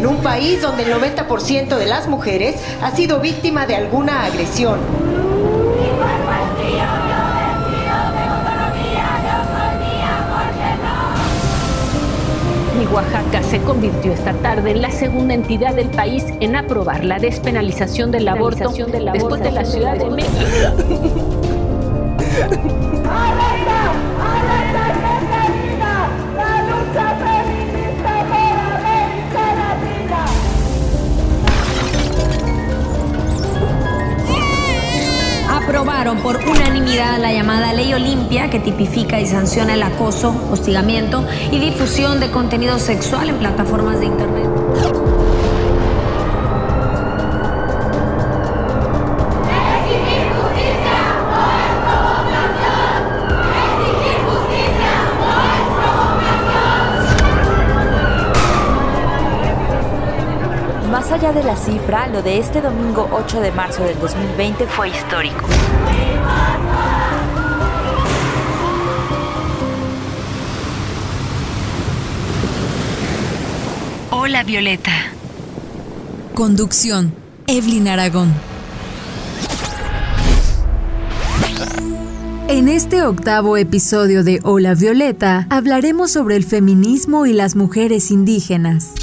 en un país donde el 90% de las mujeres ha sido víctima de alguna agresión. Oaxaca se convirtió esta tarde en la segunda entidad del país en aprobar la despenalización del aborto después de la Ciudad de México. aprobaron por unanimidad la llamada Ley Olimpia que tipifica y sanciona el acoso, hostigamiento y difusión de contenido sexual en plataformas de Internet. Allá de la cifra, lo de este domingo 8 de marzo del 2020 fue histórico. Hola Violeta. Conducción, Evelyn Aragón. En este octavo episodio de Hola Violeta hablaremos sobre el feminismo y las mujeres indígenas.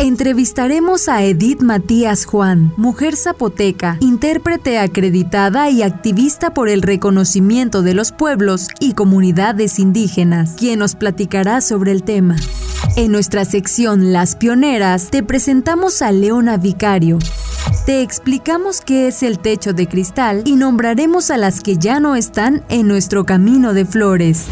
Entrevistaremos a Edith Matías Juan, mujer zapoteca, intérprete acreditada y activista por el reconocimiento de los pueblos y comunidades indígenas, quien nos platicará sobre el tema. En nuestra sección Las Pioneras te presentamos a Leona Vicario. Te explicamos qué es el techo de cristal y nombraremos a las que ya no están en nuestro camino de flores.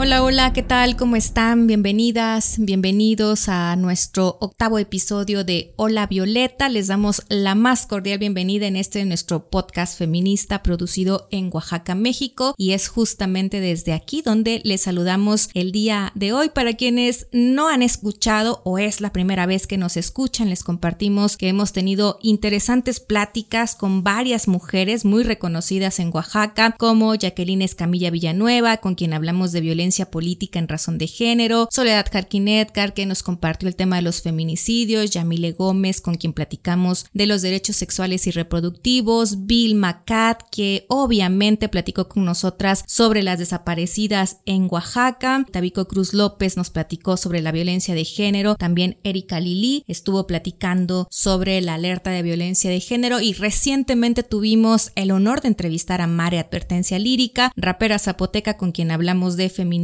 Hola, hola, ¿qué tal? ¿Cómo están? Bienvenidas, bienvenidos a nuestro octavo episodio de Hola Violeta. Les damos la más cordial bienvenida en este nuestro podcast feminista producido en Oaxaca, México. Y es justamente desde aquí donde les saludamos el día de hoy. Para quienes no han escuchado o es la primera vez que nos escuchan, les compartimos que hemos tenido interesantes pláticas con varias mujeres muy reconocidas en Oaxaca, como Jacqueline Escamilla Villanueva, con quien hablamos de violencia política en razón de género, Soledad Jarquín Edgar, que nos compartió el tema de los feminicidios, Yamile Gómez, con quien platicamos de los derechos sexuales y reproductivos, Bill Macat, que obviamente platicó con nosotras sobre las desaparecidas en Oaxaca, Tabico Cruz López nos platicó sobre la violencia de género, también Erika Lili estuvo platicando sobre la alerta de violencia de género. Y recientemente tuvimos el honor de entrevistar a Mare Advertencia Lírica, rapera zapoteca con quien hablamos de feminismo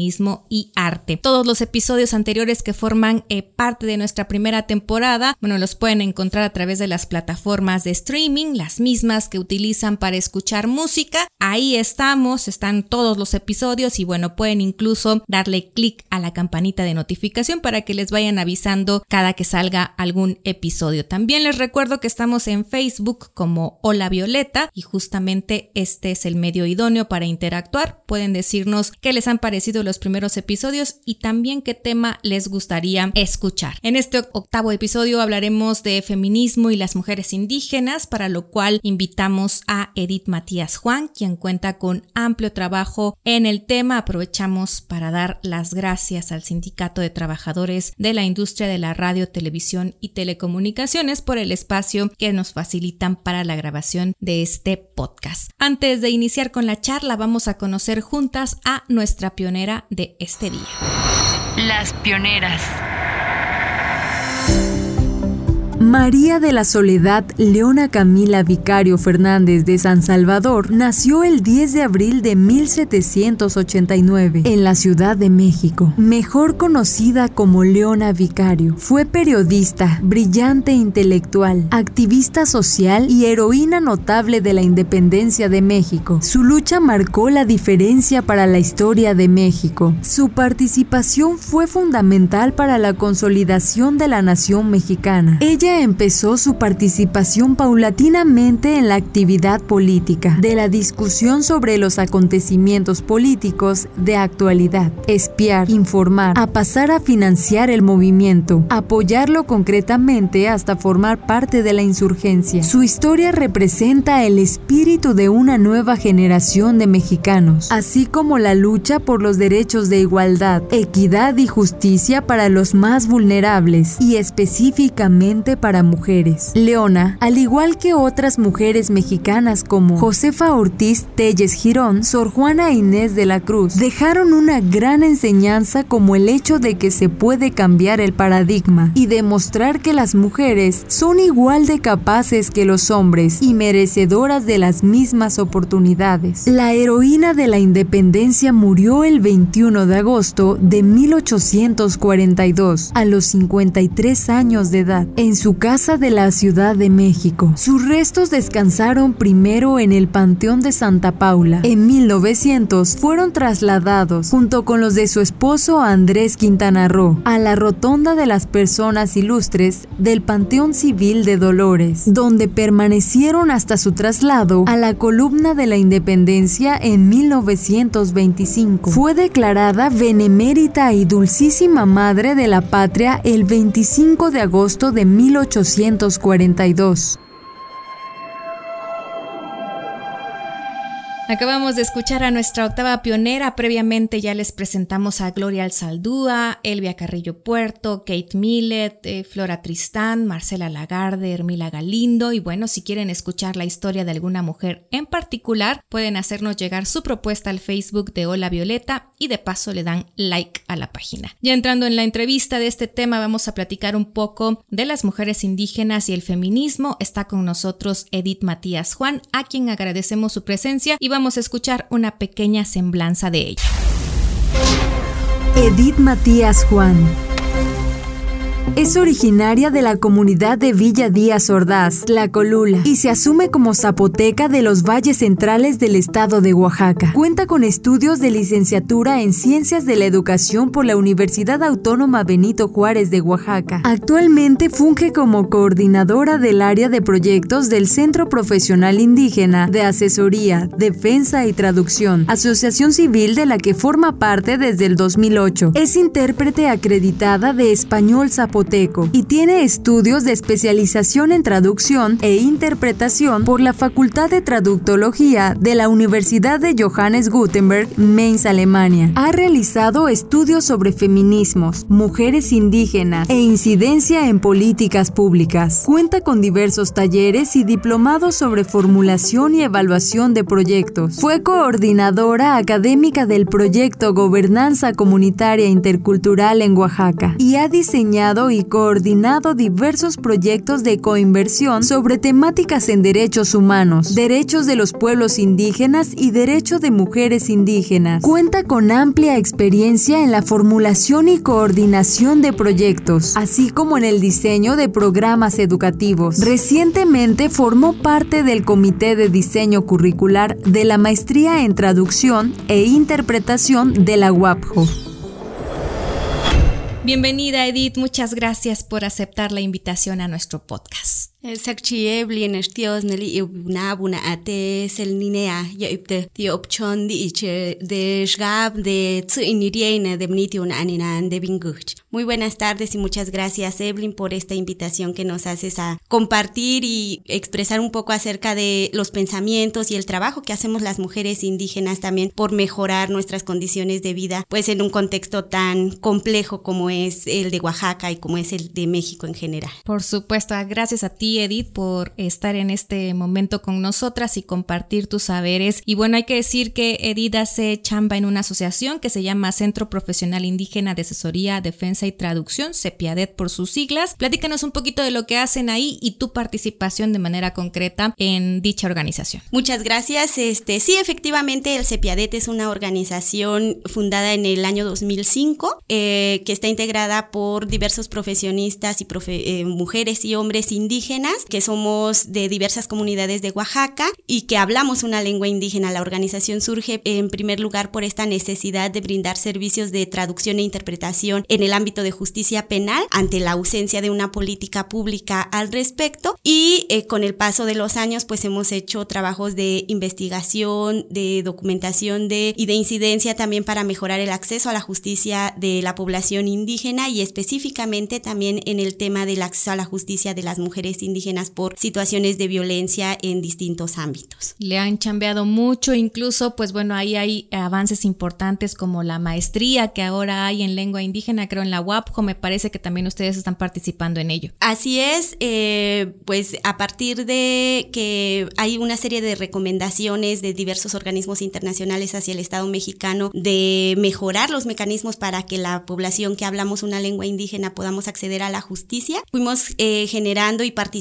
y arte. Todos los episodios anteriores que forman eh, parte de nuestra primera temporada, bueno, los pueden encontrar a través de las plataformas de streaming, las mismas que utilizan para escuchar música. Ahí estamos, están todos los episodios y bueno, pueden incluso darle clic a la campanita de notificación para que les vayan avisando cada que salga algún episodio. También les recuerdo que estamos en Facebook como Hola Violeta y justamente este es el medio idóneo para interactuar. Pueden decirnos qué les han parecido los primeros episodios y también qué tema les gustaría escuchar. En este octavo episodio hablaremos de feminismo y las mujeres indígenas, para lo cual invitamos a Edith Matías Juan, quien cuenta con amplio trabajo en el tema. Aprovechamos para dar las gracias al Sindicato de Trabajadores de la Industria de la Radio, Televisión y Telecomunicaciones por el espacio que nos facilitan para la grabación de este podcast. Antes de iniciar con la charla, vamos a conocer juntas a nuestra pionera de este día. Las pioneras. María de la Soledad Leona Camila Vicario Fernández de San Salvador nació el 10 de abril de 1789 en la Ciudad de México, mejor conocida como Leona Vicario. Fue periodista, brillante intelectual, activista social y heroína notable de la independencia de México. Su lucha marcó la diferencia para la historia de México. Su participación fue fundamental para la consolidación de la nación mexicana. Ella empezó su participación paulatinamente en la actividad política, de la discusión sobre los acontecimientos políticos de actualidad, espiar, informar, a pasar a financiar el movimiento, apoyarlo concretamente hasta formar parte de la insurgencia. Su historia representa el espíritu de una nueva generación de mexicanos, así como la lucha por los derechos de igualdad, equidad y justicia para los más vulnerables y específicamente para mujeres. Leona, al igual que otras mujeres mexicanas como Josefa Ortiz Telles Girón, Sor Juana Inés de la Cruz, dejaron una gran enseñanza como el hecho de que se puede cambiar el paradigma y demostrar que las mujeres son igual de capaces que los hombres y merecedoras de las mismas oportunidades. La heroína de la independencia murió el 21 de agosto de 1842 a los 53 años de edad en su casa de la Ciudad de México. Sus restos descansaron primero en el Panteón de Santa Paula. En 1900 fueron trasladados junto con los de su esposo Andrés Quintana Roo a la Rotonda de las Personas Ilustres del Panteón Civil de Dolores, donde permanecieron hasta su traslado a la columna de la Independencia en 1925. Fue declarada benemérita y dulcísima madre de la patria el 25 de agosto de 1842. Acabamos de escuchar a nuestra octava pionera. Previamente ya les presentamos a Gloria Alzaldúa, Elvia Carrillo Puerto, Kate Millet, eh, Flora Tristán, Marcela Lagarde, Hermila Galindo. Y bueno, si quieren escuchar la historia de alguna mujer en particular, pueden hacernos llegar su propuesta al Facebook de Hola Violeta y de paso le dan like a la página. Ya entrando en la entrevista de este tema, vamos a platicar un poco de las mujeres indígenas y el feminismo. Está con nosotros Edith Matías Juan, a quien agradecemos su presencia y vamos a escuchar una pequeña semblanza de ella. Edith Matías Juan es originaria de la comunidad de Villa Díaz Ordaz, La Colula, y se asume como zapoteca de los valles centrales del estado de Oaxaca. Cuenta con estudios de licenciatura en Ciencias de la Educación por la Universidad Autónoma Benito Juárez de Oaxaca. Actualmente funge como coordinadora del área de proyectos del Centro Profesional Indígena de Asesoría, Defensa y Traducción, asociación civil de la que forma parte desde el 2008. Es intérprete acreditada de español zapoteca y tiene estudios de especialización en traducción e interpretación por la Facultad de Traductología de la Universidad de Johannes Gutenberg, Mainz, Alemania. Ha realizado estudios sobre feminismos, mujeres indígenas e incidencia en políticas públicas. Cuenta con diversos talleres y diplomados sobre formulación y evaluación de proyectos. Fue coordinadora académica del proyecto Gobernanza Comunitaria Intercultural en Oaxaca y ha diseñado y coordinado diversos proyectos de coinversión sobre temáticas en derechos humanos, derechos de los pueblos indígenas y derecho de mujeres indígenas. Cuenta con amplia experiencia en la formulación y coordinación de proyectos, así como en el diseño de programas educativos. Recientemente formó parte del Comité de Diseño Curricular de la Maestría en Traducción e Interpretación de la UAPJO. Bienvenida Edith, muchas gracias por aceptar la invitación a nuestro podcast. Neli ate sel ninea ya opchon di de shgab de de mniti una anina de binguch. Muy buenas tardes y muchas gracias Evelyn por esta invitación que nos haces a compartir y expresar un poco acerca de los pensamientos y el trabajo que hacemos las mujeres indígenas también por mejorar nuestras condiciones de vida, pues en un contexto tan complejo como es el de Oaxaca y como es el de México en general. Por supuesto, gracias a ti Edith, por estar en este momento con nosotras y compartir tus saberes. Y bueno, hay que decir que Edith hace chamba en una asociación que se llama Centro Profesional Indígena de Asesoría, Defensa y Traducción, CEPIADET por sus siglas. Platícanos un poquito de lo que hacen ahí y tu participación de manera concreta en dicha organización. Muchas gracias. Este, sí, efectivamente, el CEPIADET es una organización fundada en el año 2005 eh, que está integrada por diversos profesionistas y eh, mujeres y hombres indígenas que somos de diversas comunidades de Oaxaca y que hablamos una lengua indígena. La organización surge en primer lugar por esta necesidad de brindar servicios de traducción e interpretación en el ámbito de justicia penal ante la ausencia de una política pública al respecto y eh, con el paso de los años pues hemos hecho trabajos de investigación, de documentación de, y de incidencia también para mejorar el acceso a la justicia de la población indígena y específicamente también en el tema del acceso a la justicia de las mujeres indígenas por situaciones de violencia en distintos ámbitos. Le han chambeado mucho, incluso pues bueno, ahí hay avances importantes como la maestría que ahora hay en lengua indígena, creo en la UAPJO, me parece que también ustedes están participando en ello. Así es, eh, pues a partir de que hay una serie de recomendaciones de diversos organismos internacionales hacia el Estado mexicano de mejorar los mecanismos para que la población que hablamos una lengua indígena podamos acceder a la justicia, fuimos eh, generando y participando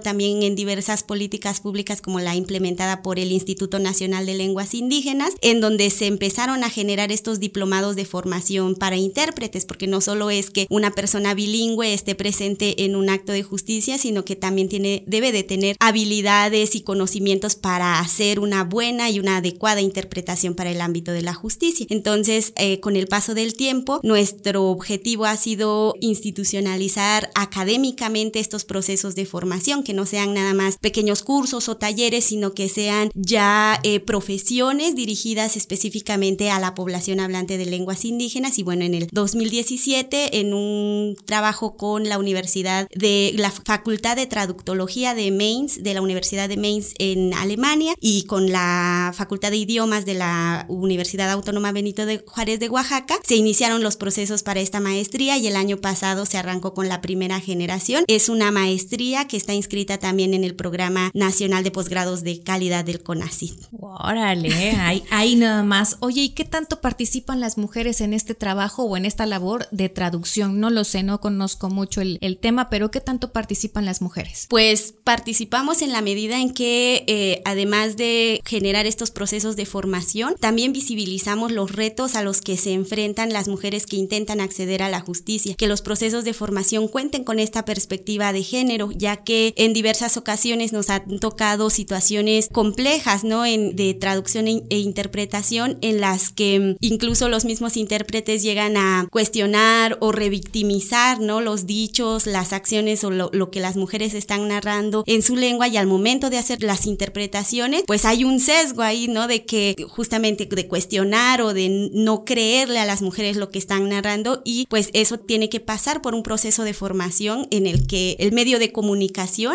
también en diversas políticas públicas como la implementada por el Instituto Nacional de Lenguas Indígenas, en donde se empezaron a generar estos diplomados de formación para intérpretes, porque no solo es que una persona bilingüe esté presente en un acto de justicia, sino que también tiene, debe de tener habilidades y conocimientos para hacer una buena y una adecuada interpretación para el ámbito de la justicia. Entonces, eh, con el paso del tiempo, nuestro objetivo ha sido institucionalizar académicamente estos procesos de formación, que no sean nada más pequeños cursos o talleres, sino que sean ya eh, profesiones dirigidas específicamente a la población hablante de lenguas indígenas. Y bueno, en el 2017, en un trabajo con la Universidad de la Facultad de Traductología de Mainz, de la Universidad de Mainz en Alemania, y con la Facultad de Idiomas de la Universidad Autónoma Benito de Juárez de Oaxaca, se iniciaron los procesos para esta maestría y el año pasado se arrancó con la primera generación. Es una maestría que está inscrita también en el Programa Nacional de Posgrados de Calidad del CONACYT. Órale, ahí, ahí nada más. Oye, ¿y qué tanto participan las mujeres en este trabajo o en esta labor de traducción? No lo sé, no conozco mucho el, el tema, pero ¿qué tanto participan las mujeres? Pues participamos en la medida en que, eh, además de generar estos procesos de formación, también visibilizamos los retos a los que se enfrentan las mujeres que intentan acceder a la justicia, que los procesos de formación cuenten con esta perspectiva de género, ya que en diversas ocasiones nos han tocado situaciones complejas, ¿no? En, de traducción e, e interpretación en las que mm, incluso los mismos intérpretes llegan a cuestionar o revictimizar, ¿no? Los dichos, las acciones o lo, lo que las mujeres están narrando en su lengua y al momento de hacer las interpretaciones, pues hay un sesgo ahí, ¿no? De que justamente de cuestionar o de no creerle a las mujeres lo que están narrando y pues eso tiene que pasar por un proceso de formación en el que el medio de comunicación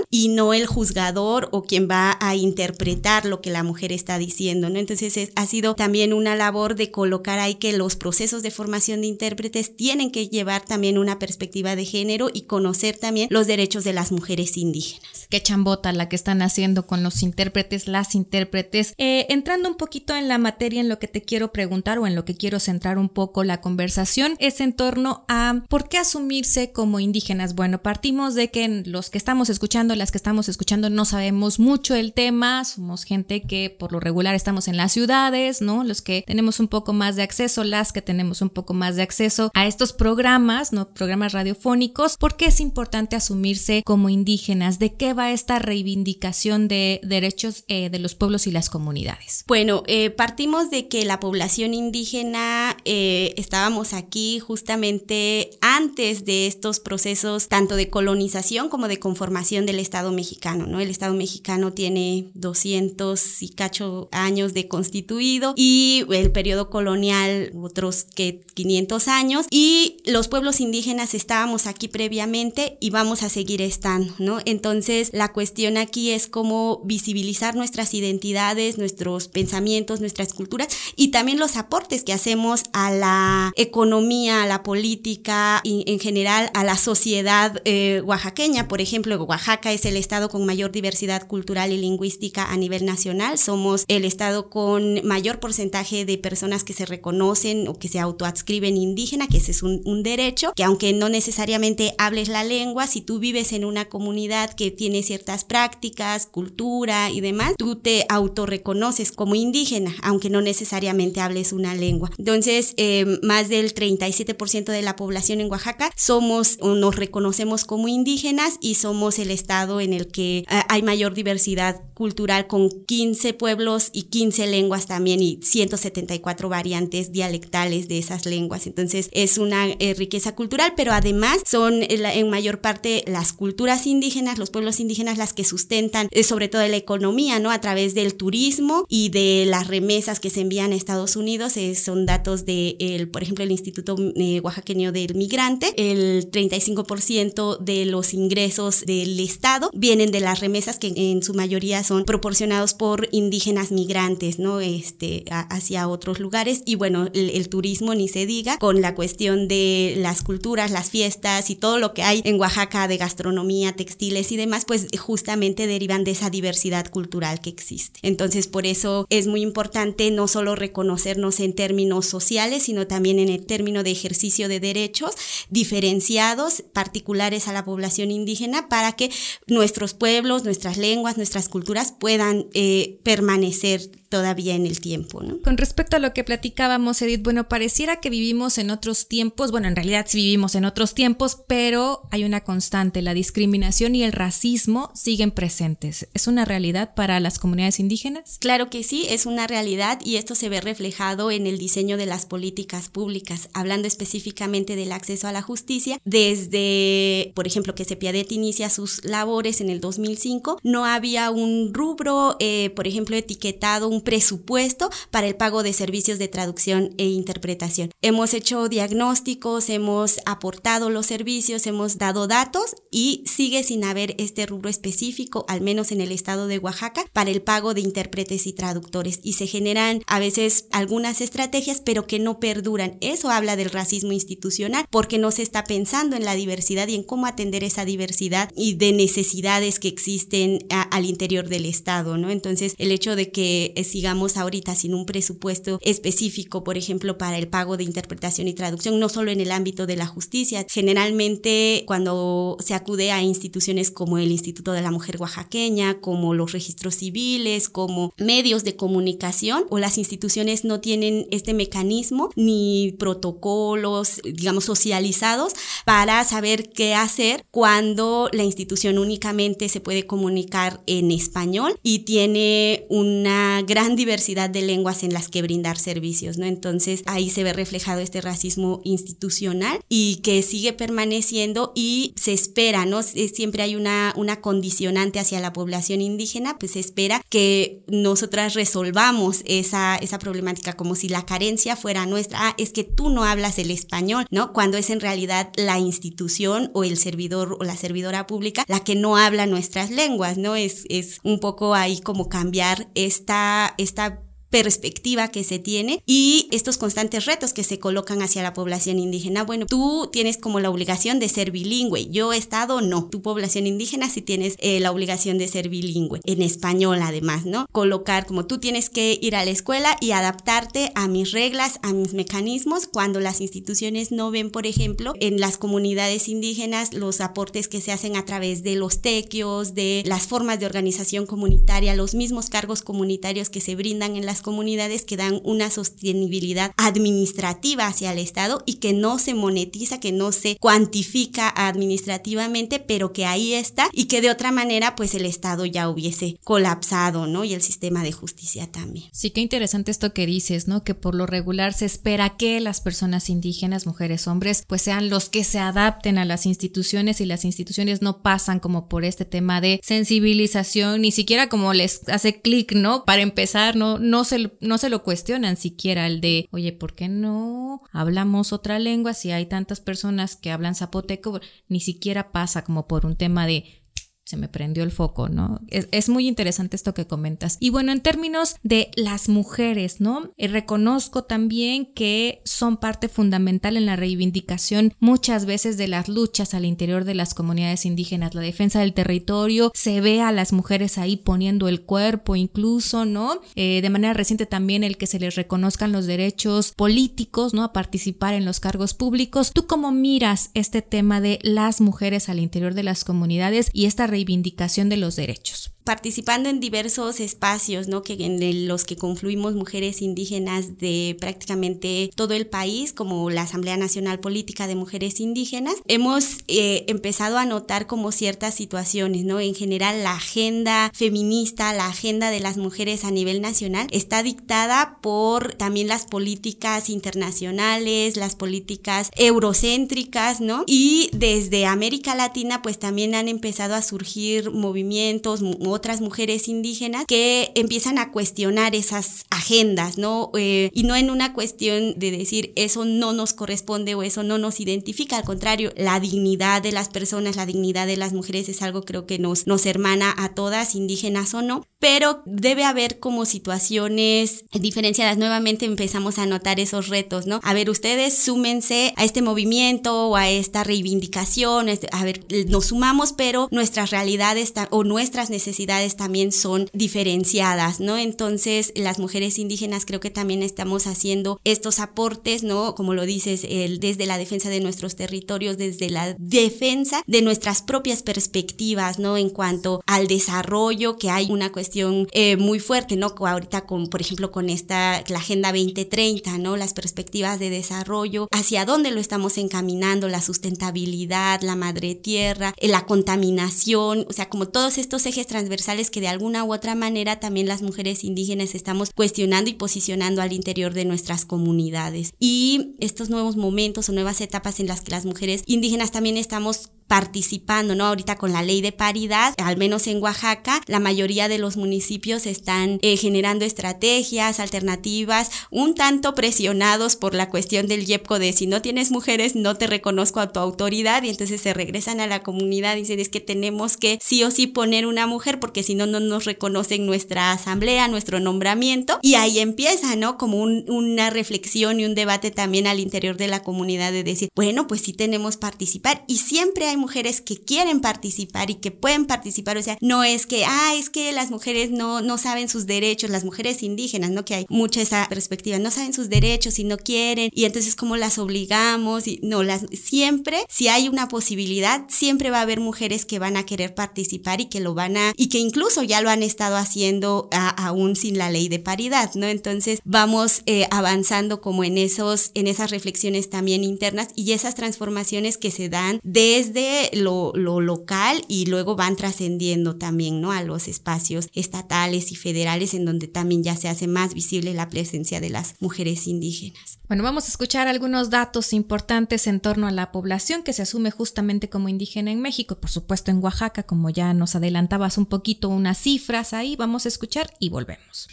y no el juzgador o quien va a interpretar lo que la mujer está diciendo, ¿no? Entonces es, ha sido también una labor de colocar ahí que los procesos de formación de intérpretes tienen que llevar también una perspectiva de género y conocer también los derechos de las mujeres indígenas. Qué chambota la que están haciendo con los intérpretes, las intérpretes. Eh, entrando un poquito en la materia, en lo que te quiero preguntar o en lo que quiero centrar un poco la conversación, es en torno a por qué asumirse como indígenas. Bueno, partimos de que los que estamos escuchando, las que estamos escuchando, no sabemos mucho el tema, somos gente que por lo regular estamos en las ciudades, ¿no? Los que tenemos un poco más de acceso, las que tenemos un poco más de acceso a estos programas, ¿no? Programas radiofónicos, ¿por qué es importante asumirse como indígenas? ¿De qué va esta reivindicación de derechos eh, de los pueblos y las comunidades? Bueno, eh, partimos de que la población indígena eh, estábamos aquí justamente antes de estos procesos tanto de colonización como de conformación del Estado mexicano, ¿no? El Estado mexicano tiene 200 y cacho años de constituido y el periodo colonial otros que 500 años y los pueblos indígenas estábamos aquí previamente y vamos a seguir estando, ¿no? Entonces, la cuestión aquí es cómo visibilizar nuestras identidades, nuestros pensamientos, nuestras culturas y también los aportes que hacemos a la economía, a la política y en general a la sociedad eh, oaxaqueña. Por ejemplo, Oaxaca es el estado con mayor diversidad cultural y lingüística a nivel nacional. Somos el estado con mayor porcentaje de personas que se reconocen o que se autoadscriben indígena, que ese es un, un derecho, que aunque no necesariamente hables la lengua, si tú vives en una comunidad que tiene ciertas prácticas, cultura y demás, tú te autorreconoces como indígena, aunque no necesariamente hables una lengua. Entonces, eh, más del 37% de la población en Oaxaca somos o nos reconocemos como indígenas y somos el estado en el que eh, hay mayor diversidad cultural con 15 pueblos y 15 lenguas también y 174 variantes dialectales de esas lenguas. Entonces es una eh, riqueza cultural, pero además son en mayor parte las culturas indígenas, los pueblos indígenas las que sustentan eh, sobre todo la economía, ¿no? A través del turismo y de las remesas que se envían a Estados Unidos. son datos de, el, por ejemplo, el Instituto Oaxaqueño del Migrante. El 35% de los ingresos del Estado vienen de las remesas que en su mayoría son proporcionados por indígenas migrantes, ¿no? Este, hacia otros lugares. Y bueno, el, turismo ni se diga, con la cuestión de las culturas, las fiestas y todo lo que hay en Oaxaca de gastronomía, textiles y demás, pues justamente derivan de esa diversidad cultural que existe. Entonces, por eso es muy importante no solo reconocernos en términos sociales, sino también en el término de ejercicio de derechos diferenciados, particulares a la población indígena, para que nuestros pueblos, nuestras lenguas, nuestras culturas puedan eh, permanecer todavía en el tiempo. ¿no? Con respecto a lo que platicábamos, Edith, bueno, pareciera que vivimos en otros tiempos, bueno, en realidad sí vivimos en otros tiempos, pero hay una constante, la discriminación y el racismo siguen presentes. ¿Es una realidad para las comunidades indígenas? Claro que sí, es una realidad y esto se ve reflejado en el diseño de las políticas públicas, hablando específicamente del acceso a la justicia. Desde, por ejemplo, que Sepiadet inicia sus labores en el 2005, no había un rubro, eh, por ejemplo, etiquetado, un presupuesto para el pago de servicios de traducción e interpretación. Hemos hecho diagnósticos, hemos aportado los servicios, hemos dado datos y sigue sin haber este rubro específico, al menos en el estado de Oaxaca, para el pago de intérpretes y traductores. Y se generan a veces algunas estrategias, pero que no perduran. Eso habla del racismo institucional, porque no se está pensando en la diversidad y en cómo atender esa diversidad y de necesidades que existen al interior del estado, ¿no? Entonces, el hecho de que sigamos ahorita sin un presupuesto específico, por ejemplo, para el pago de interpretación y traducción, no solo en el ámbito de la justicia. Generalmente, cuando se acude a instituciones como el Instituto de la Mujer Oaxaqueña, como los registros civiles, como medios de comunicación, o las instituciones no tienen este mecanismo ni protocolos, digamos, socializados para saber qué hacer cuando la institución únicamente se puede comunicar en español y tiene una gran gran diversidad de lenguas en las que brindar servicios, ¿no? Entonces ahí se ve reflejado este racismo institucional y que sigue permaneciendo y se espera, ¿no? Siempre hay una, una condicionante hacia la población indígena, pues se espera que nosotras resolvamos esa, esa problemática como si la carencia fuera nuestra, ah, es que tú no hablas el español, ¿no? Cuando es en realidad la institución o el servidor o la servidora pública la que no habla nuestras lenguas, ¿no? Es, es un poco ahí como cambiar esta esta, perspectiva que se tiene y estos constantes retos que se colocan hacia la población indígena. Bueno, tú tienes como la obligación de ser bilingüe, yo he estado no, tu población indígena sí tienes eh, la obligación de ser bilingüe, en español además, ¿no? Colocar como tú tienes que ir a la escuela y adaptarte a mis reglas, a mis mecanismos, cuando las instituciones no ven, por ejemplo, en las comunidades indígenas los aportes que se hacen a través de los tequios, de las formas de organización comunitaria, los mismos cargos comunitarios que se brindan en las comunidades que dan una sostenibilidad administrativa hacia el Estado y que no se monetiza, que no se cuantifica administrativamente, pero que ahí está y que de otra manera pues el Estado ya hubiese colapsado, ¿no? Y el sistema de justicia también. Sí, qué interesante esto que dices, ¿no? Que por lo regular se espera que las personas indígenas, mujeres, hombres, pues sean los que se adapten a las instituciones y las instituciones no pasan como por este tema de sensibilización, ni siquiera como les hace clic, ¿no? Para empezar, no, no se no se lo cuestionan siquiera el de, oye, ¿por qué no hablamos otra lengua si hay tantas personas que hablan zapoteco? Ni siquiera pasa como por un tema de se me prendió el foco, ¿no? Es, muy interesante esto que comentas. Y bueno, en términos de las mujeres, ¿no? Eh, reconozco también que son parte fundamental en la reivindicación muchas veces de las luchas al interior de las comunidades indígenas, la defensa del territorio, se ve a las mujeres ahí poniendo el cuerpo incluso, ¿no? Eh, de manera reciente también el que se les reconozcan los derechos políticos, ¿no? A participar en los cargos públicos. ¿Tú cómo miras este tema de las mujeres al interior de las comunidades y esta reivindicación de los derechos? Participando en diversos espacios, ¿no? Que en los que confluimos mujeres indígenas de prácticamente todo el país, como la Asamblea Nacional Política de Mujeres Indígenas, hemos eh, empezado a notar como ciertas situaciones, ¿no? En general, la agenda feminista, la agenda de las mujeres a nivel nacional está dictada por también las políticas internacionales, las políticas eurocéntricas, ¿no? Y desde América Latina, pues también han empezado a surgir movimientos, otras mujeres indígenas que empiezan a cuestionar esas agendas, ¿no? Eh, y no en una cuestión de decir eso no nos corresponde o eso no nos identifica, al contrario, la dignidad de las personas, la dignidad de las mujeres es algo creo que nos, nos hermana a todas, indígenas o no, pero debe haber como situaciones diferenciadas. Nuevamente empezamos a notar esos retos, ¿no? A ver, ustedes súmense a este movimiento o a esta reivindicación, este, a ver, nos sumamos, pero nuestras realidades o nuestras necesidades también son diferenciadas, ¿no? Entonces, las mujeres indígenas creo que también estamos haciendo estos aportes, ¿no? Como lo dices, el, desde la defensa de nuestros territorios, desde la defensa de nuestras propias perspectivas, ¿no? En cuanto al desarrollo, que hay una cuestión eh, muy fuerte, ¿no? Ahorita con, por ejemplo, con esta, la Agenda 2030, ¿no? Las perspectivas de desarrollo, hacia dónde lo estamos encaminando, la sustentabilidad, la madre tierra, eh, la contaminación, o sea, como todos estos ejes transversales que de alguna u otra manera también las mujeres indígenas estamos cuestionando y posicionando al interior de nuestras comunidades. Y estos nuevos momentos o nuevas etapas en las que las mujeres indígenas también estamos participando, ¿no? Ahorita con la ley de paridad, al menos en Oaxaca, la mayoría de los municipios están eh, generando estrategias alternativas, un tanto presionados por la cuestión del YEPCO de si no tienes mujeres no te reconozco a tu autoridad y entonces se regresan a la comunidad y dicen es que tenemos que sí o sí poner una mujer porque si no no nos reconocen nuestra asamblea, nuestro nombramiento y ahí empieza, ¿no? Como una reflexión y un debate también al interior de la comunidad de decir, bueno, pues sí tenemos participar y siempre hay mujeres que quieren participar y que pueden participar, o sea, no es que, ah, es que las mujeres no, no saben sus derechos, las mujeres indígenas, ¿no? Que hay mucha esa perspectiva, no saben sus derechos y no quieren, y entonces cómo las obligamos, y no, las, siempre, si hay una posibilidad, siempre va a haber mujeres que van a querer participar y que lo van a, y que incluso ya lo han estado haciendo aún sin la ley de paridad, ¿no? Entonces vamos eh, avanzando como en esos, en esas reflexiones también internas y esas transformaciones que se dan desde lo, local y luego van trascendiendo también ¿no? a los espacios estatales y federales en donde también ya se hace más visible la presencia de las mujeres indígenas. Bueno, vamos a escuchar algunos datos importantes en torno a la población que se asume justamente como indígena en México, por supuesto en Oaxaca, como ya nos adelantabas un poquito unas cifras ahí, vamos a escuchar y volvemos.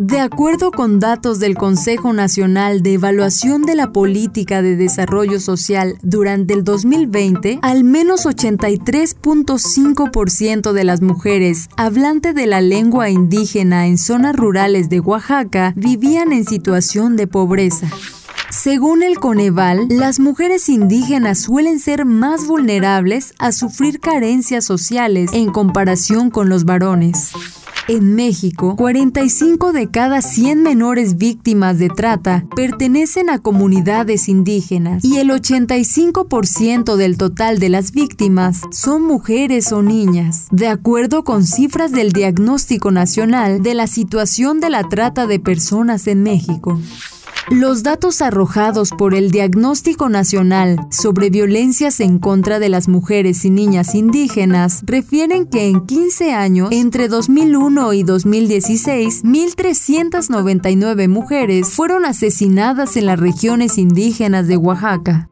De acuerdo con datos del Consejo Nacional de Evaluación de la Política de Desarrollo Social durante el 2020, al menos 83.5% de las mujeres hablantes de la lengua indígena en zonas rurales de Oaxaca vivían en situación de pobreza. Según el Coneval, las mujeres indígenas suelen ser más vulnerables a sufrir carencias sociales en comparación con los varones. En México, 45 de cada 100 menores víctimas de trata pertenecen a comunidades indígenas y el 85% del total de las víctimas son mujeres o niñas, de acuerdo con cifras del Diagnóstico Nacional de la Situación de la Trata de Personas en México. Los datos arrojados por el Diagnóstico Nacional sobre violencias en contra de las mujeres y niñas indígenas refieren que en 15 años, entre 2001 y 2016, 1.399 mujeres fueron asesinadas en las regiones indígenas de Oaxaca.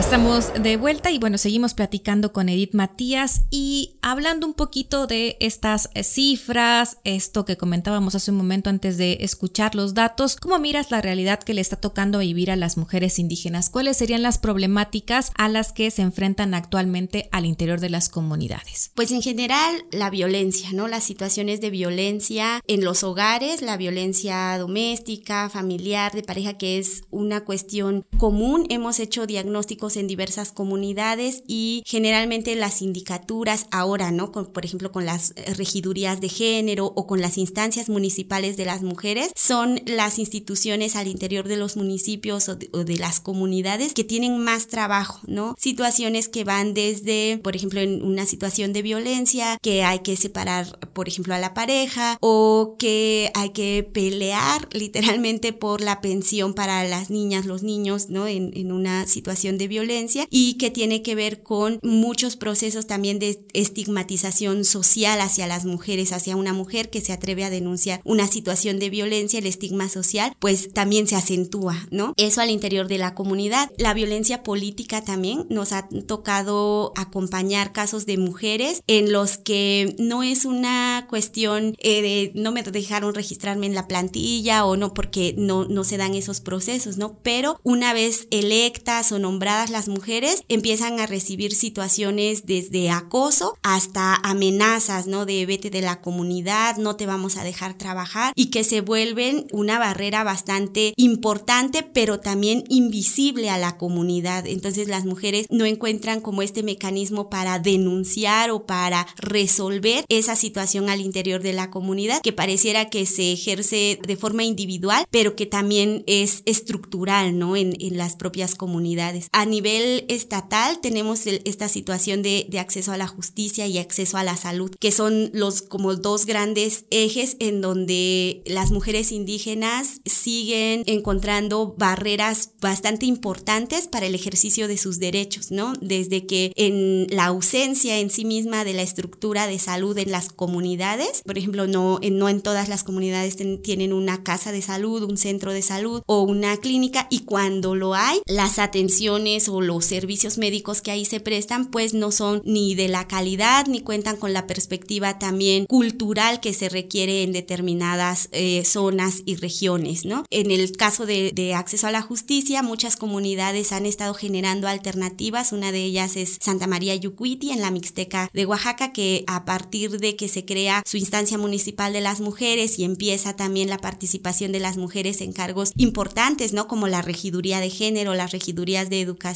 Estamos de vuelta y bueno, seguimos platicando con Edith Matías y hablando un poquito de estas eh, cifras, esto que comentábamos hace un momento antes de escuchar los datos, ¿cómo miras la realidad que le está tocando vivir a las mujeres indígenas? ¿Cuáles serían las problemáticas a las que se enfrentan actualmente al interior de las comunidades? Pues en general la violencia, ¿no? Las situaciones de violencia en los hogares, la violencia doméstica, familiar, de pareja, que es una cuestión común. Hemos hecho diagnósticos en diversas comunidades y generalmente las sindicaturas ahora, ¿no? por ejemplo, con las eh, regidurías de género o con las instancias municipales de las mujeres, son las instituciones al interior de los municipios o de, las comunidades que tienen más trabajo, ¿no? Situaciones que van desde, por ejemplo, en una situación de violencia, que hay que separar, por ejemplo, a la pareja o que hay que pelear literalmente por la pensión para las niñas, los niños, ¿no? En, en una situación de violencia y que tiene que ver con muchos procesos también de estigmatización social hacia las mujeres, hacia una mujer que se atreve a denunciar una situación de violencia, el estigma social, pues también se acentúa, ¿no? Eso al interior de la comunidad. La violencia política también nos ha tocado acompañar casos de mujeres en los que no es una cuestión eh, de no me dejaron registrarme en la plantilla o no porque no, no se dan esos procesos, ¿no? Pero una vez electas o nombradas las mujeres empiezan a recibir situaciones desde acoso hasta amenazas, ¿no? De vete de la comunidad, no te vamos a dejar trabajar y que se vuelven una barrera bastante importante, pero también invisible a la comunidad. Entonces las mujeres no encuentran como este mecanismo para denunciar o para resolver esa situación al interior de la comunidad que pareciera que se ejerce de forma individual, pero que también es estructural, ¿no? En, las propias comunidades. Nivel estatal tenemos esta situación de, acceso a la justicia y acceso a la salud, que son los como dos grandes ejes en donde las mujeres indígenas siguen encontrando barreras bastante importantes para el ejercicio de sus derechos, ¿no? Desde que en la ausencia en sí misma de la estructura de salud en las comunidades, por ejemplo, no en, no en todas las comunidades tienen una casa de salud, un centro de salud o una clínica y cuando lo hay, las atenciones o los servicios médicos que ahí se prestan pues no son ni de la calidad ni cuentan con la perspectiva también cultural que se requiere en determinadas eh, zonas y regiones, ¿no? En el caso de, acceso a la justicia, muchas comunidades han estado generando alternativas, una de ellas es Santa María Yucuiti en la Mixteca de Oaxaca, que a partir de que se crea su instancia municipal de las mujeres y empieza también la participación de las mujeres en cargos importantes, ¿no? Como la regiduría de género, las regidurías de educación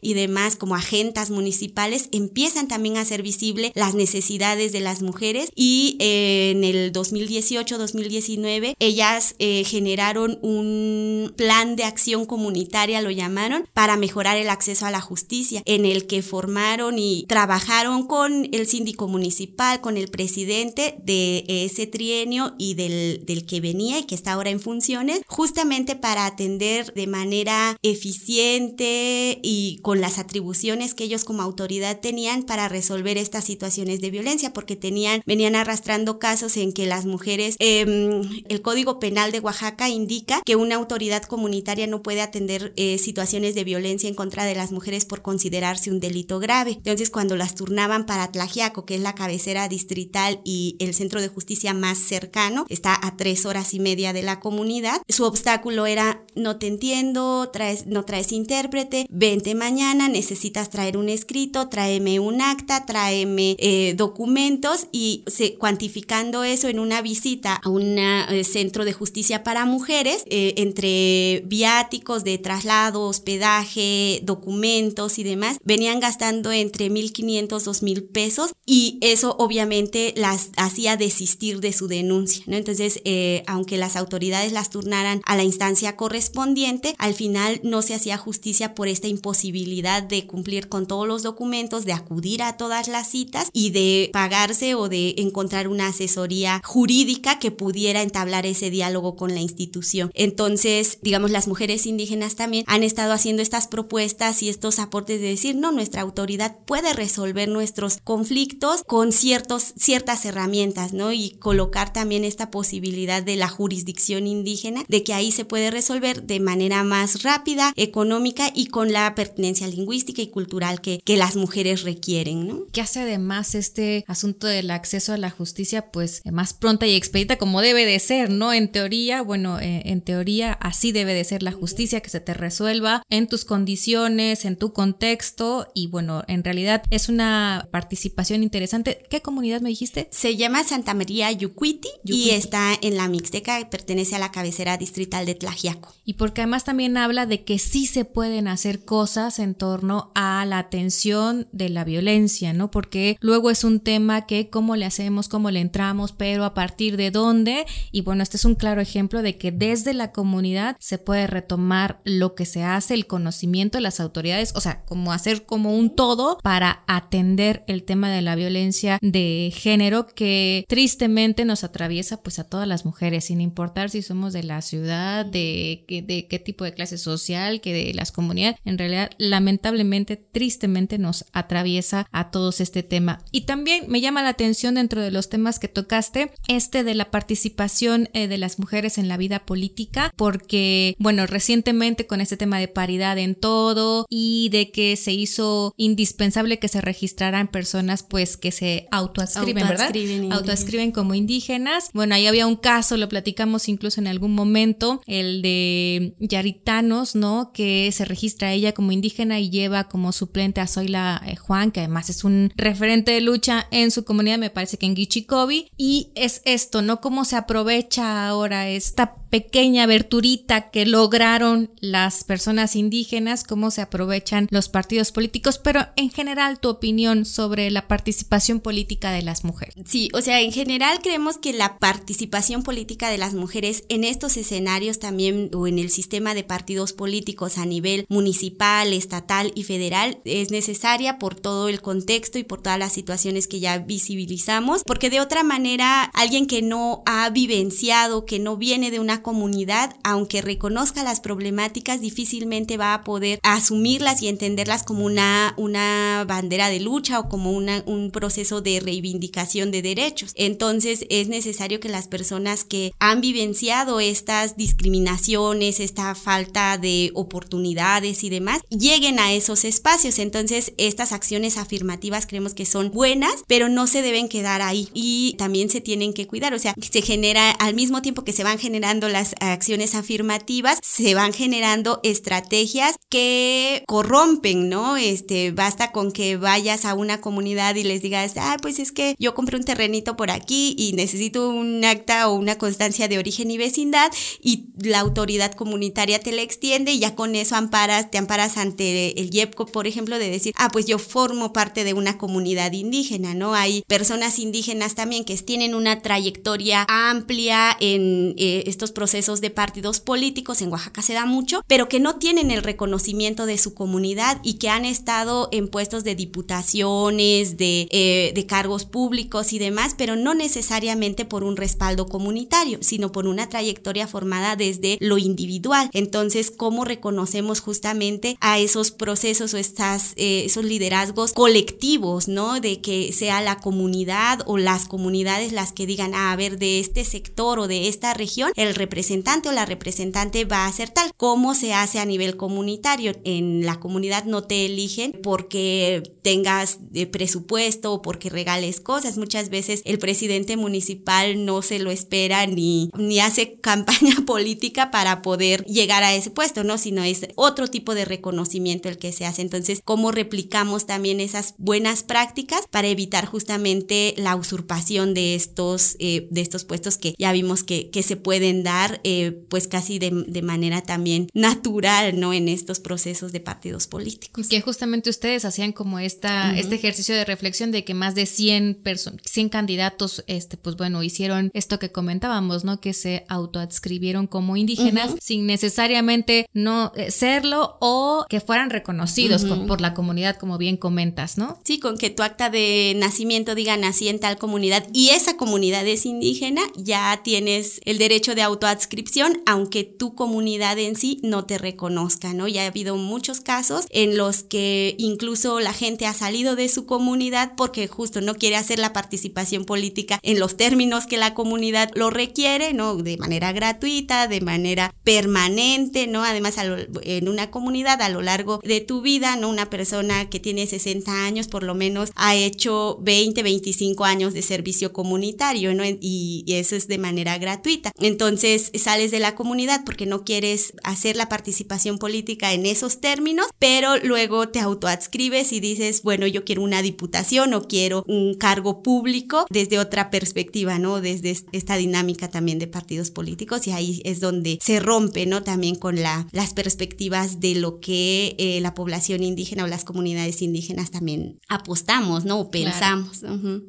y demás, como agentas municipales, empiezan también a hacer visible las necesidades de las mujeres y eh, en el 2018-2019 ellas eh, generaron un plan de acción comunitaria, lo llamaron, para mejorar el acceso a la justicia, en el que formaron y trabajaron con el síndico municipal, con el presidente de ese trienio y del, del que venía y que está ahora en funciones, justamente para atender de manera eficiente y con las atribuciones que ellos como autoridad tenían para resolver estas situaciones de violencia, porque tenían, venían arrastrando casos en que las mujeres, em, el Código Penal de Oaxaca indica que una autoridad comunitaria no puede atender eh, situaciones de violencia en contra de las mujeres por considerarse un delito grave. Entonces, cuando las turnaban para Tlajiaco, que es la cabecera distrital y el centro de justicia más cercano, está a tres horas y media de la comunidad, su obstáculo era no te entiendo, traes, no traes intérprete, mañana, necesitas traer un escrito, tráeme un acta, tráeme eh, documentos y cuantificando eso en una visita a un eh, centro de justicia para mujeres, eh, entre viáticos de traslado, hospedaje, documentos y demás, venían gastando entre 1.500, 2.000 pesos y eso obviamente las hacía desistir de su denuncia. Entonces, aunque las autoridades las turnaran a la instancia correspondiente, al final no se hacía justicia por esta imposibilidad de cumplir con todos los documentos, de acudir a todas las citas y de pagarse o de encontrar una asesoría jurídica que pudiera entablar ese diálogo con la institución. Entonces, digamos, las mujeres indígenas también han estado haciendo estas propuestas y estos aportes de decir, no, nuestra autoridad puede resolver nuestros conflictos con ciertos, ciertas herramientas, ¿no? Y colocar también esta posibilidad de la jurisdicción indígena, de que ahí se puede resolver de manera más rápida, económica y con la pertinencia lingüística y cultural que, que las mujeres requieren, ¿no? ¿Qué hace además este asunto del acceso a la justicia, pues, más pronta y expedita como debe de ser, ¿no? En teoría, bueno, eh, en teoría así debe de ser la justicia, que se te resuelva en tus condiciones, en tu contexto y bueno, en realidad es una participación interesante. ¿Qué comunidad me dijiste? Se llama Santa María Yucuiti, y está en la Mixteca, pertenece a la cabecera distrital de Tlajiaco. Y porque además también habla de que sí se pueden hacer cosas en torno a la atención de la violencia, ¿no? Porque luego es un tema que cómo le hacemos, cómo le entramos, pero a partir de dónde. Y bueno, este es un claro ejemplo de que desde la comunidad se puede retomar lo que se hace, el conocimiento de las autoridades, o sea, como hacer como un todo para atender el tema de la violencia de género que tristemente nos atraviesa pues a todas las mujeres, sin importar si somos de la ciudad, de, qué tipo de clase social, que de las comunidades, realidad lamentablemente, tristemente nos atraviesa a todos este tema. Y también me llama la atención dentro de los temas que tocaste, este de la participación eh, de las mujeres en la vida política, porque, bueno, recientemente con este tema de paridad en todo y de que se hizo indispensable que se registraran personas pues que se autoascriben, ¿verdad? Autoascriben como indígenas. Bueno, ahí había un caso, lo platicamos incluso en algún momento, el de Yaritanos, ¿no? Que se registra ella como indígena y lleva como suplente a Zoila eh, Juan, que además es un referente de lucha en su comunidad, me parece que en Gichikobi, y es esto, ¿no? Cómo se aprovecha ahora esta pequeña aberturita que lograron las personas indígenas, cómo se aprovechan los partidos políticos, pero en general tu opinión sobre la participación política de las mujeres. Sí, o sea, en general creemos que la participación política de las mujeres en estos escenarios también o en el sistema de partidos políticos a nivel municipal, estatal y federal es necesaria por todo el contexto y por todas las situaciones que ya visibilizamos, porque de otra manera alguien que no ha vivenciado, que no viene de una comunidad, aunque reconozca las problemáticas, difícilmente va a poder asumirlas y entenderlas como una, una bandera de lucha o como una, un proceso de reivindicación de derechos. Entonces es necesario que las personas que han vivenciado estas discriminaciones, esta falta de oportunidades y demás, lleguen a esos espacios. Entonces estas acciones afirmativas creemos que son buenas, pero no se deben quedar ahí y también se tienen que cuidar. O sea, se genera al mismo tiempo que se van generando las acciones afirmativas, se van generando estrategias que corrompen, ¿no? Este, basta con que vayas a una comunidad y les digas, ah, pues es que yo compré un terrenito por aquí y necesito un acta o una constancia de origen y vecindad y la autoridad comunitaria te la extiende y ya con eso amparas, te amparas ante el IEPCO, por ejemplo, de decir, ah, pues yo formo parte de una comunidad indígena, ¿no? Hay personas indígenas también que tienen una trayectoria amplia en eh, estos procesos de partidos políticos, en Oaxaca se da mucho, pero que no tienen el reconocimiento de su comunidad y que han estado en puestos de diputaciones, de, eh, de cargos públicos y demás, pero no necesariamente por un respaldo comunitario, sino por una trayectoria formada desde lo individual. Entonces, ¿cómo reconocemos justamente a esos procesos o estas, eh, esos liderazgos colectivos, ¿no? De que sea la comunidad o las comunidades las que digan, ah, a ver, de este sector o de esta región, el representante o la representante va a ser tal. ¿Cómo se hace a nivel comunitario? En la comunidad no te eligen porque tengas eh, presupuesto o porque regales cosas. Muchas veces el presidente municipal no se lo espera ni, ni hace campaña política para poder llegar a ese puesto, ¿no? Sino es otro tipo de reconocimiento el que se hace. Entonces, ¿cómo replicamos también esas buenas prácticas para evitar justamente la usurpación de estos, eh, de estos puestos que ya vimos que, que se pueden dar eh, pues casi de, de, manera también natural, ¿no? En estos procesos de partidos políticos. Que justamente ustedes hacían como esta, este ejercicio de reflexión de que más de 100, 100 candidatos, este, pues bueno, hicieron esto que comentábamos, ¿no? Que se autoadscribieron como indígenas sin necesariamente no eh, serlo o que fueran reconocidos por la comunidad, como bien comentas, ¿no? Sí, con que tu acta de nacimiento diga nací en tal comunidad y esa comunidad es indígena, ya tienes el derecho de autoadscripción, aunque tu comunidad en sí no te reconozca, ¿no? Ya ha habido muchos casos en los que incluso la gente ha salido de su comunidad porque justo no quiere hacer la participación política en los términos que la comunidad lo requiere, ¿no? De manera gratuita, de manera permanente, ¿no? Además, en una comunidad a lo largo de tu vida, ¿no? Una persona que tiene 60 años por lo menos ha hecho 20, 25 años de servicio comunitario, ¿no? Y, y eso es de manera gratuita. Entonces, sales de la comunidad porque no quieres hacer la participación política en esos términos, pero luego te autoadscribes y dices, bueno, yo quiero una diputación o quiero un cargo público desde otra perspectiva, ¿no? Desde esta dinámica también de partidos políticos y ahí es donde se rompe, ¿no? También con la, las perspectivas de lo que eh, la población indígena o las comunidades indígenas también apostamos, ¿no? O pensamos.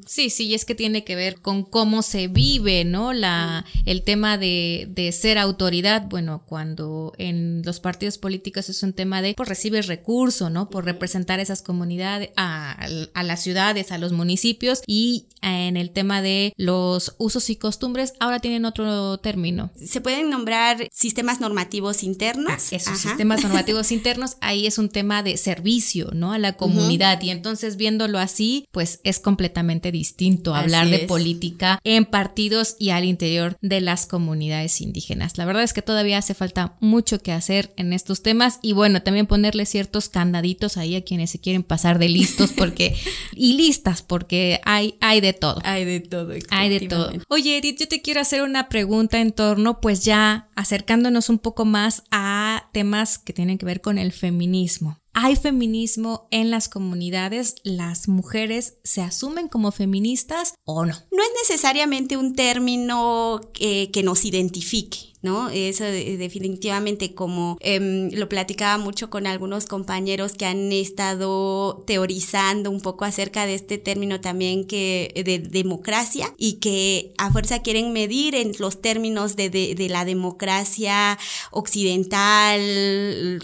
Sí, sí, y es que tiene que ver con cómo se vive, ¿no? La, el tema de, de ser autoridad, bueno, cuando en los partidos políticos es un tema de, pues recibes recurso, ¿no? Por representar esas comunidades, a, a las ciudades, a los municipios y en el tema de los usos y costumbres, ahora tienen otro término. Se pueden nombrar sistemas normativos internos. Ah, esos sistemas normativos internos, ahí es un tema de servicio, ¿no? A la comunidad. Y entonces viéndolo así, pues es completamente distinto hablar de política en partidos y al interior de las comunidades indígenas. La verdad es que todavía hace falta mucho que hacer en estos temas y bueno, también ponerle ciertos candaditos ahí a quienes se quieren pasar de listos porque y listas porque hay hay de todo. Hay de todo. Hay de todo. Oye, Edith, yo te quiero hacer una pregunta en torno, pues ya acercándonos un poco más a temas que tienen que ver con el feminismo. ¿Hay feminismo en las comunidades? ¿Las mujeres se asumen como feministas o no? No es necesariamente un término que, que nos identifique. ¿No? Eso definitivamente como em, lo platicaba mucho con algunos compañeros que han estado teorizando un poco acerca de este término también que de democracia y que a fuerza quieren medir en los términos de, de la democracia occidental,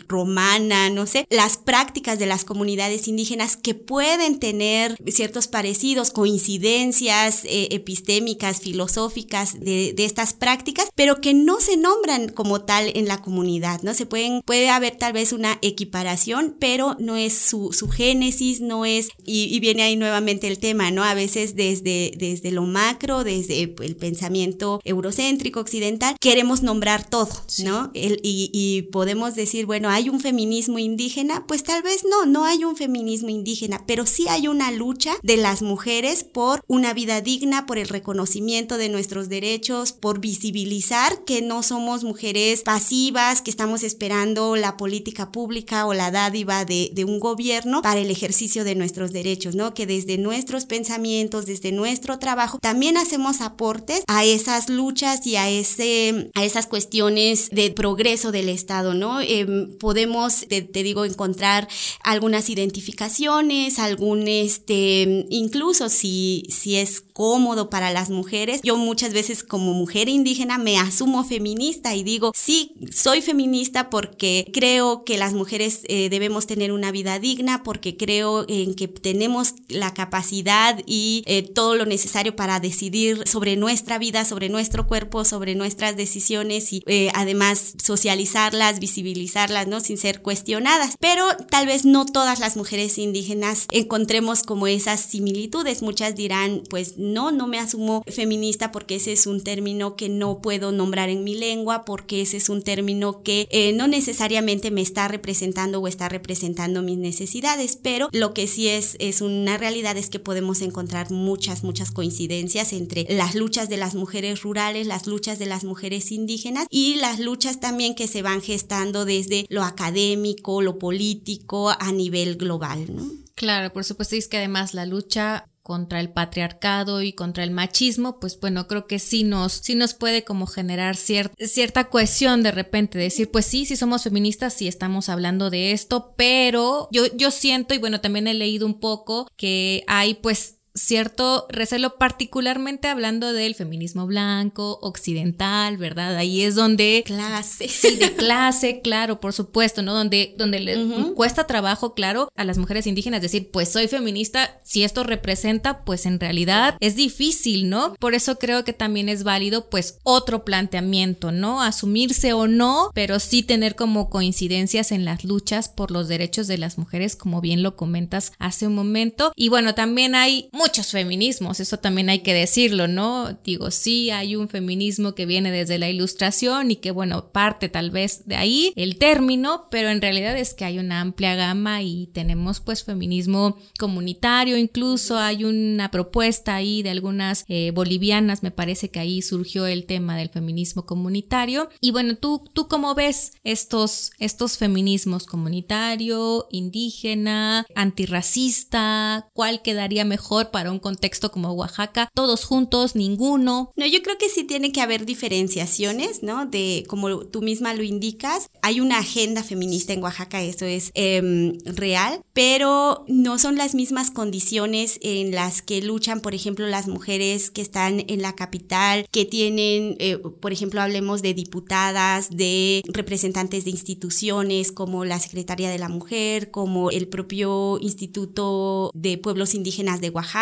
romana, no sé, las prácticas de las comunidades indígenas que pueden tener ciertos parecidos, coincidencias eh, epistémicas, filosóficas de, de estas prácticas, pero que no se se nombran como tal en la comunidad, ¿no? Se pueden, puede haber tal vez una equiparación, pero no es su, su génesis, no es, y, viene ahí nuevamente el tema, ¿no? A veces desde, desde lo macro, desde el pensamiento eurocéntrico, occidental, queremos nombrar todo, ¿no? El, y, y podemos decir, bueno, hay un feminismo indígena, pues tal vez no, no hay un feminismo indígena, pero sí hay una lucha de las mujeres por una vida digna, por el reconocimiento de nuestros derechos, por visibilizar que no somos mujeres pasivas que estamos esperando la política pública o la dádiva de, un gobierno para el ejercicio de nuestros derechos, ¿no? Que desde nuestros pensamientos, desde nuestro trabajo, también hacemos aportes a esas luchas y a, ese, a esas cuestiones de progreso del Estado, ¿no? Em, podemos, te, digo, encontrar algunas identificaciones, algún, este, incluso si, si es cómodo para las mujeres, yo muchas veces como mujer indígena me asumo feminista y digo, sí, soy feminista porque creo que las mujeres eh, debemos tener una vida digna, porque creo en que tenemos la capacidad y eh, todo lo necesario para decidir sobre nuestra vida, sobre nuestro cuerpo, sobre nuestras decisiones y eh, además socializarlas, visibilizarlas, ¿no? Sin ser cuestionadas. Pero tal vez no todas las mujeres indígenas encontremos como esas similitudes. Muchas dirán, pues no, no me asumo feminista porque ese es un término que no puedo nombrar en mi lengua porque ese es un término que eh, no necesariamente me está representando o está representando mis necesidades, pero lo que sí es, es una realidad es que podemos encontrar muchas, muchas coincidencias entre las luchas de las mujeres rurales, las luchas de las mujeres indígenas y las luchas también que se van gestando desde lo académico, lo político a nivel global. ¿no? Claro, por supuesto, es que además la lucha contra el patriarcado y contra el machismo, pues bueno, creo que sí nos, sí nos puede como generar cierta cohesión de repente, decir, pues sí, sí somos feministas, sí estamos hablando de esto, pero yo, yo siento, y bueno, también he leído un poco que hay pues cierto recelo, particularmente hablando del feminismo blanco, occidental, ¿verdad? Ahí es donde... Clase. Sí, de clase, claro, por supuesto, ¿no? Donde, donde le cuesta trabajo, claro, a las mujeres indígenas decir, pues soy feminista, si esto representa, pues en realidad es difícil, ¿no? Por eso creo que también es válido, pues, otro planteamiento, ¿no? Asumirse o no, pero sí tener como coincidencias en las luchas por los derechos de las mujeres, como bien lo comentas hace un momento. Y bueno, también hay muchos feminismos, eso también hay que decirlo, ¿no? Digo, sí, hay un feminismo que viene desde la ilustración y que, bueno, parte tal vez de ahí el término, pero en realidad es que hay una amplia gama y tenemos pues feminismo comunitario, incluso hay una propuesta ahí de algunas eh, bolivianas, me parece que ahí surgió el tema del feminismo comunitario. Y bueno, ¿tú, tú cómo ves estos, estos feminismos comunitario, indígena, antirracista? ¿Cuál quedaría mejor para un contexto como Oaxaca? ¿Todos juntos? ¿Ninguno? No, yo creo que sí tiene que haber diferenciaciones, ¿no? De, como tú misma lo indicas, hay una agenda feminista en Oaxaca, eso es em, real, pero no son las mismas condiciones en las que luchan, por ejemplo, las mujeres que están en la capital, que tienen, eh, por ejemplo, hablemos de diputadas, de representantes de instituciones como la Secretaría de la Mujer, como el propio Instituto de Pueblos Indígenas de Oaxaca,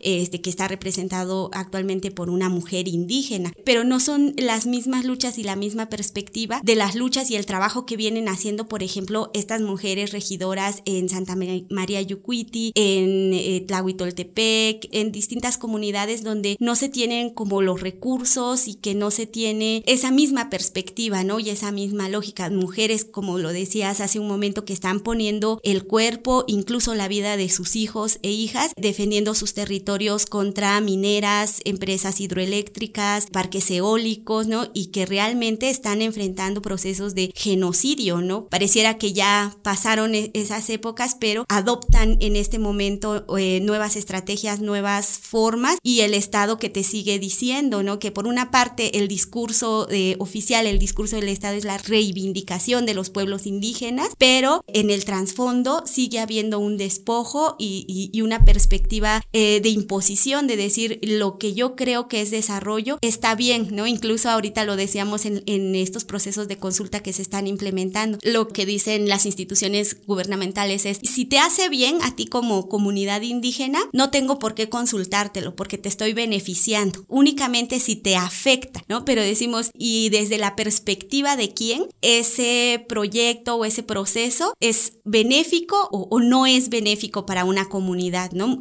Este que está representado actualmente por una mujer indígena, pero no son las mismas luchas y la misma perspectiva de las luchas y el trabajo que vienen haciendo, por ejemplo, estas mujeres regidoras en Santa María Yucuiti, en eh, Tlahuitoltepec, en distintas comunidades donde no se tienen como los recursos y que no se tiene esa misma perspectiva, ¿no? Y esa misma lógica. Mujeres, como lo decías hace un momento, que están poniendo el cuerpo, incluso la vida de sus hijos e hijas, defendiendo sus territorios contra mineras, empresas hidroeléctricas, parques eólicos, ¿no? Y que realmente están enfrentando procesos de genocidio, ¿no? Pareciera que ya pasaron e-, esas épocas, pero adoptan en este momento eh, nuevas estrategias, nuevas formas y el Estado que te sigue diciendo, ¿no? Que por una parte el discurso eh, oficial, el discurso del Estado es la reivindicación de los pueblos indígenas, pero en el trasfondo sigue habiendo un despojo y, una perspectiva eh, de imposición, de decir lo que yo creo que es desarrollo está bien, ¿no? Incluso ahorita lo decíamos en, en estos procesos de consulta que se están implementando. Lo que dicen las instituciones gubernamentales es, si te hace bien a ti como comunidad indígena, no tengo por qué consultártelo porque te estoy beneficiando, únicamente si te afecta, ¿no? Pero decimos, y desde la perspectiva de quién ese proyecto o ese proceso es benéfico o, no es benéfico para una comunidad, ¿no?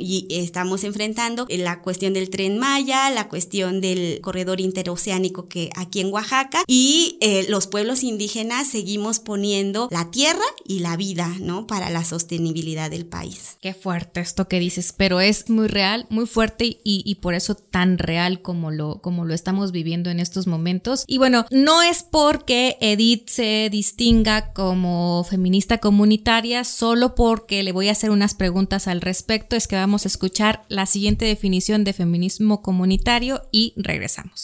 Estamos enfrentando la cuestión del tren Maya, la cuestión del corredor interoceánico que aquí en Oaxaca y eh, los pueblos indígenas seguimos poniendo la tierra y la vida, ¿no? Para la sostenibilidad del país. Qué fuerte esto que dices, pero es muy real, muy fuerte y, y por eso tan real como lo, como lo estamos viviendo en estos momentos. Y bueno, no es porque Edith se distinga como feminista comunitaria solo porque le voy a hacer unas preguntas al respecto, es que vamos a escuchar la siguiente definición de feminismo comunitario y regresamos.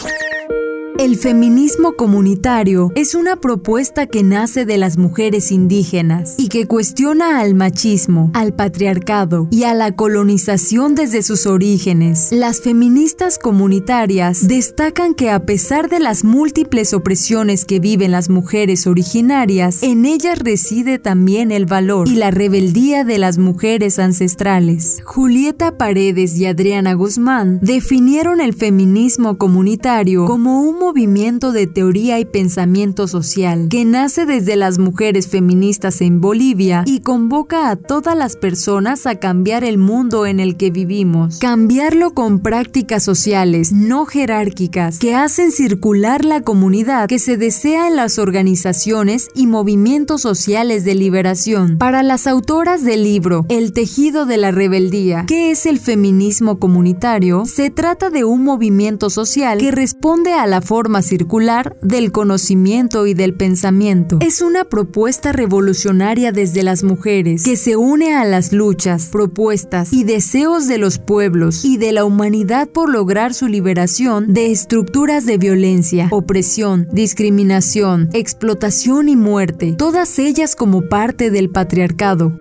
El feminismo comunitario es una propuesta que nace de las mujeres indígenas y que cuestiona al machismo, al patriarcado y a la colonización desde sus orígenes. Las feministas comunitarias destacan que a pesar de las múltiples opresiones que viven las mujeres originarias, en ellas reside también el valor y la rebeldía de las mujeres ancestrales. Julieta Paredes y Adriana Guzmán definieron el feminismo comunitario como un movimiento de teoría y pensamiento social que nace desde las mujeres feministas en Bolivia y convoca a todas las personas a cambiar el mundo en el que vivimos. Cambiarlo con prácticas sociales no jerárquicas que hacen circular la comunidad que se desea en las organizaciones y movimientos sociales de liberación. Para las autoras del libro El tejido de la rebeldía, ¿qué es el feminismo comunitario? Se trata de un movimiento social que responde a la forma circular del conocimiento y del pensamiento. Es una propuesta revolucionaria desde las mujeres que se une a las luchas, propuestas y deseos de los pueblos y de la humanidad por lograr su liberación de estructuras de violencia, opresión, discriminación, explotación y muerte, todas ellas como parte del patriarcado.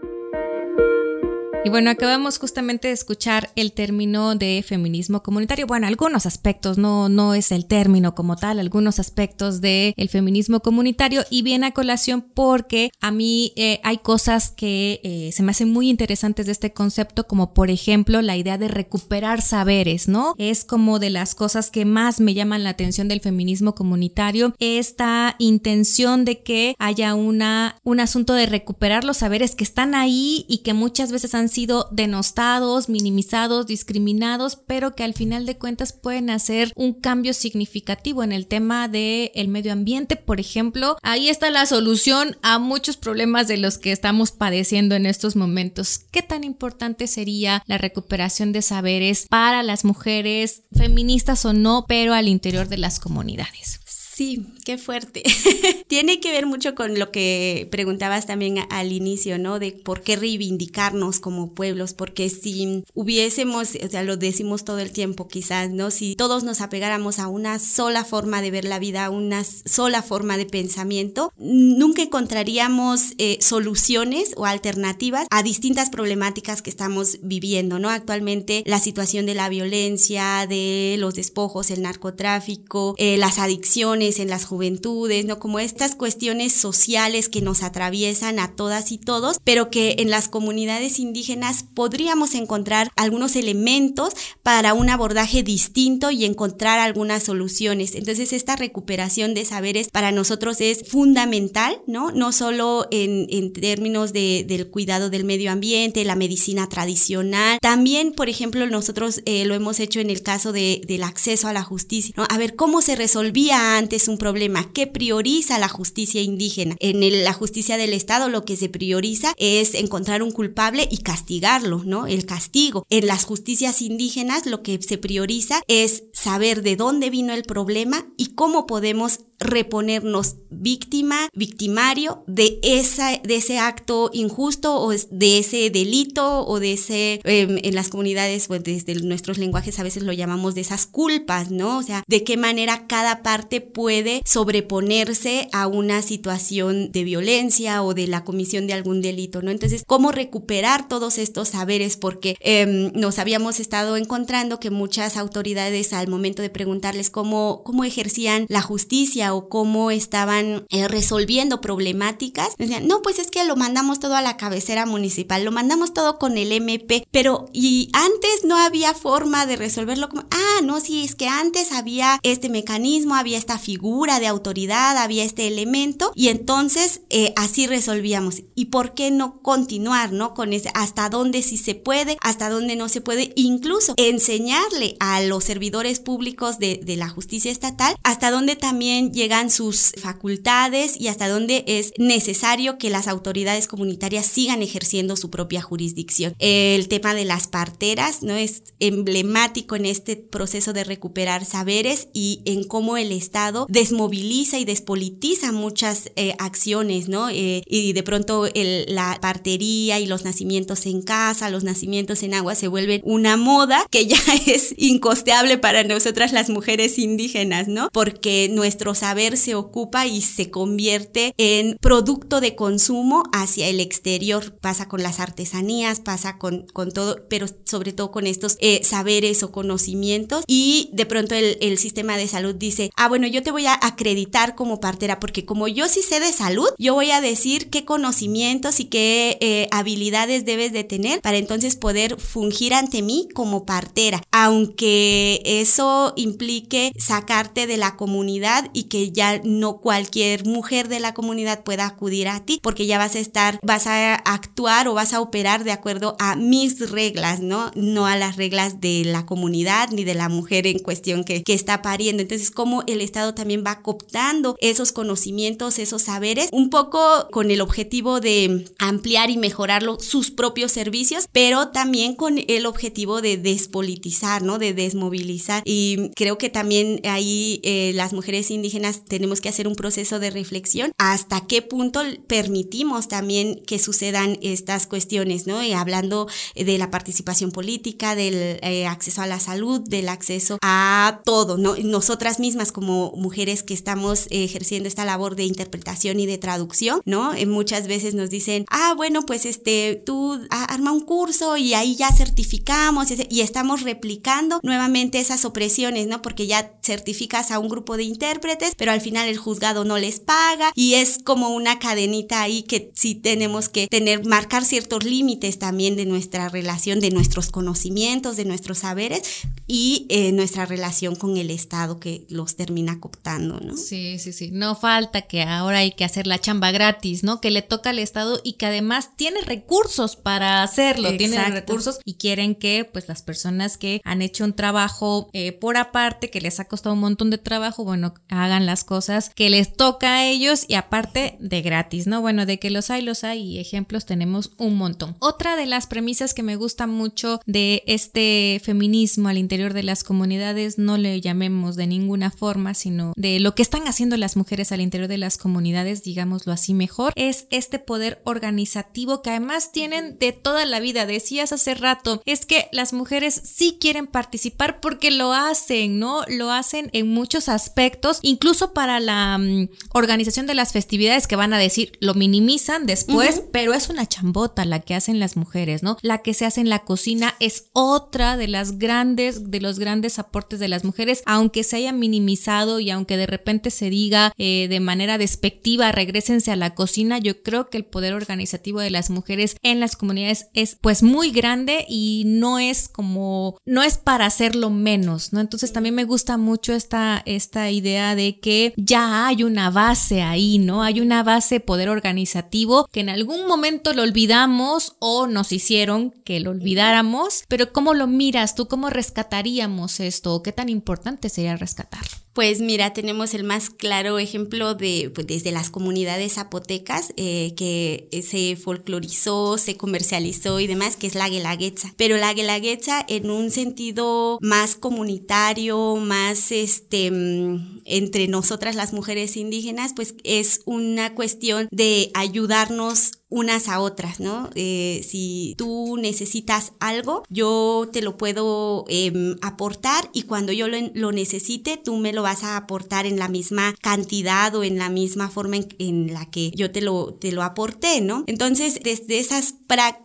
Y bueno, acabamos justamente de escuchar el término de feminismo comunitario. Bueno, algunos aspectos, no, no es el término como tal, algunos aspectos del el feminismo comunitario y viene a colación porque a mí eh, hay cosas que eh, se me hacen muy interesantes de este concepto, como por ejemplo la idea de recuperar saberes, ¿no? Es como de las cosas que más me llaman la atención del feminismo comunitario, esta intención de que haya una, un asunto de recuperar los saberes que están ahí y que muchas veces han sido denostados, minimizados, discriminados, pero que al final de cuentas pueden hacer un cambio significativo en el tema del el medio ambiente, por ejemplo. Ahí está la solución a muchos problemas de los que estamos padeciendo en estos momentos. ¿Qué tan importante sería la recuperación de saberes para las mujeres, feministas o no, pero al interior de las comunidades? Sí, qué fuerte. Tiene que ver mucho con lo que preguntabas también al inicio, ¿no? De por qué reivindicarnos como pueblos, porque si hubiésemos, o sea, lo decimos todo el tiempo quizás, ¿no? Si todos nos apegáramos a una sola forma de ver la vida, a una sola forma de pensamiento, nunca encontraríamos eh, soluciones o alternativas a distintas problemáticas que estamos viviendo, ¿no? Actualmente la situación de la violencia, de los despojos, el narcotráfico, eh, las adicciones, en las juventudes, ¿no? Como estas cuestiones sociales que nos atraviesan a todas y todos, pero que en las comunidades indígenas podríamos encontrar algunos elementos para un abordaje distinto y encontrar algunas soluciones. Entonces, esta recuperación de saberes para nosotros es fundamental, ¿no? No solo en, en términos de, del cuidado del medio ambiente, la medicina tradicional, también, por ejemplo, nosotros eh, lo hemos hecho en el caso de, del acceso a la justicia. A ver cómo se resolvía antes es un problema que prioriza la justicia indígena. En la justicia del Estado lo que se prioriza es encontrar un culpable y castigarlo, ¿no? El castigo. En las justicias indígenas lo que se prioriza es saber de dónde vino el problema y cómo podemos reponernos víctima, victimario de, esa, de ese acto injusto o de ese delito o de ese, em, en las comunidades, pues desde nuestros lenguajes a veces lo llamamos de esas culpas, ¿no? O sea, de qué manera cada parte puede sobreponerse a una situación de violencia o de la comisión de algún delito, ¿no? Entonces, ¿cómo recuperar todos estos saberes? Porque em, nos habíamos estado encontrando que muchas autoridades al momento de preguntarles cómo, cómo ejercían la justicia o cómo estaban eh, resolviendo problemáticas, decían, no, pues es que lo mandamos todo a la cabecera municipal, lo mandamos todo con el MP, pero y antes no había forma de resolverlo como, ah, no, sí, es que antes había este mecanismo, había esta figura de autoridad, había este elemento y entonces eh, así resolvíamos. ¿Y por qué no continuar, no? Con ese, hasta dónde sí se puede, hasta dónde no se puede, incluso enseñarle a los servidores públicos de, de la justicia estatal hasta dónde también llegan sus facultades y hasta dónde es necesario que las autoridades comunitarias sigan ejerciendo su propia jurisdicción. El tema de las parteras no es emblemático en este proceso de recuperar saberes y en cómo el Estado desmoviliza y despolitiza muchas eh, acciones, ¿no? Eh, y de pronto la partería y los nacimientos en casa, los nacimientos en agua se vuelven una moda que ya es incosteable para nosotras las mujeres indígenas, ¿no? Porque nuestro saber se ocupa y se convierte en producto de consumo hacia el exterior. Pasa con las artesanías, pasa con, con todo, pero sobre todo con estos eh, saberes o conocimientos. Y de pronto el, el sistema de salud dice, ah, bueno, yo te voy a acreditar como partera, porque como yo sí sé de salud, yo voy a decir qué conocimientos y qué eh, habilidades debes de tener para entonces poder fungir ante mí como partera, aunque eso implique sacarte de la comunidad y que ya no cualquier mujer de la comunidad pueda acudir a ti, porque ya vas a estar, vas a actuar o vas a operar de acuerdo a mis reglas, ¿no? No a las reglas de la comunidad ni de la mujer en cuestión que, que está pariendo. Entonces, como el Estado también va cooptando esos conocimientos, esos saberes, un poco con el objetivo de ampliar y mejorarlo sus propios servicios, pero también con el objetivo de despolitizar, ¿no? De desmovilizar. Y creo que también ahí eh, las mujeres indígenas tenemos que hacer un proceso de reflexión hasta qué punto permitimos también que sucedan estas cuestiones, ¿no? Y hablando de la participación política, del eh, acceso a la salud, del acceso a todo, ¿no? Nosotras mismas como mujeres que estamos ejerciendo esta labor de interpretación y de traducción, ¿no? Eh, muchas veces nos dicen, ah, bueno, pues este, tú arma un curso y ahí ya certificamos y, estamos replicando nuevamente esas opresiones, ¿no? Porque ya certificas a un grupo de intérpretes mujeres, pero al final el juzgado no les paga y es como una cadenita ahí que sí tenemos que tener, marcar ciertos límites también de nuestra relación, de nuestros conocimientos, de nuestros saberes y eh, nuestra relación con el Estado que los termina ¿no? Sí, sí, sí. No falta que ahora hay que hacer la chamba gratis, ¿no? Que le toca al Estado y que además tiene recursos para hacerlo, tiene recursos y quieren que pues las personas que han hecho un trabajo eh, por aparte, que les ha costado un montón de trabajo, bueno, hagan las cosas que les toca a ellos y aparte de gratis, ¿no? Bueno, de que los hay, los hay y ejemplos tenemos un montón. Otra de las premisas que me gusta mucho de este feminismo al interior de las comunidades, no le llamemos de ninguna forma, sino de lo que están haciendo las mujeres al interior de las comunidades, digámoslo así mejor, es este poder organizativo que además tienen de toda la vida. Decías hace rato, es que las mujeres sí quieren participar porque lo hacen, ¿no? Lo hacen en muchos aspectos, incluso para la mm, organización de las festividades que van a decir, lo minimizan después, pero es una chambota la que hacen las mujeres, ¿no? La que se hace en la cocina es otra de las grandes, de los grandes aportes de las mujeres, aunque se haya minimizado y aunque de repente se diga eh, de manera despectiva, regresense a la cocina, yo creo que el poder organizativo de las mujeres en las comunidades es pues muy grande y no es como, no es para hacerlo menos, ¿no? Entonces también me gusta mucho esta, esta idea de que ya hay una base ahí, ¿no? Hay una base poder organizativo que en algún momento lo olvidamos o nos hicieron que lo olvidáramos, pero ¿cómo lo miras tú? ¿Cómo rescataríamos esto? ¿Qué tan importante sería rescatarlo? Pues mira, tenemos el más claro ejemplo de pues, desde las comunidades zapotecas eh, que se folclorizó, se comercializó y demás, que es la guelaguetza. Pero la guelaguetza en un sentido más comunitario, más este mm, entre nosotras las mujeres indígenas, pues es una cuestión de ayudarnos unas a otras, ¿no? Eh, si tú necesitas algo, yo te lo puedo em, aportar y cuando yo lo, necesite, tú me lo vas a aportar en la misma cantidad o en la misma forma en, la que yo te lo, te lo aporté, ¿no? Entonces, desde esas prácticas,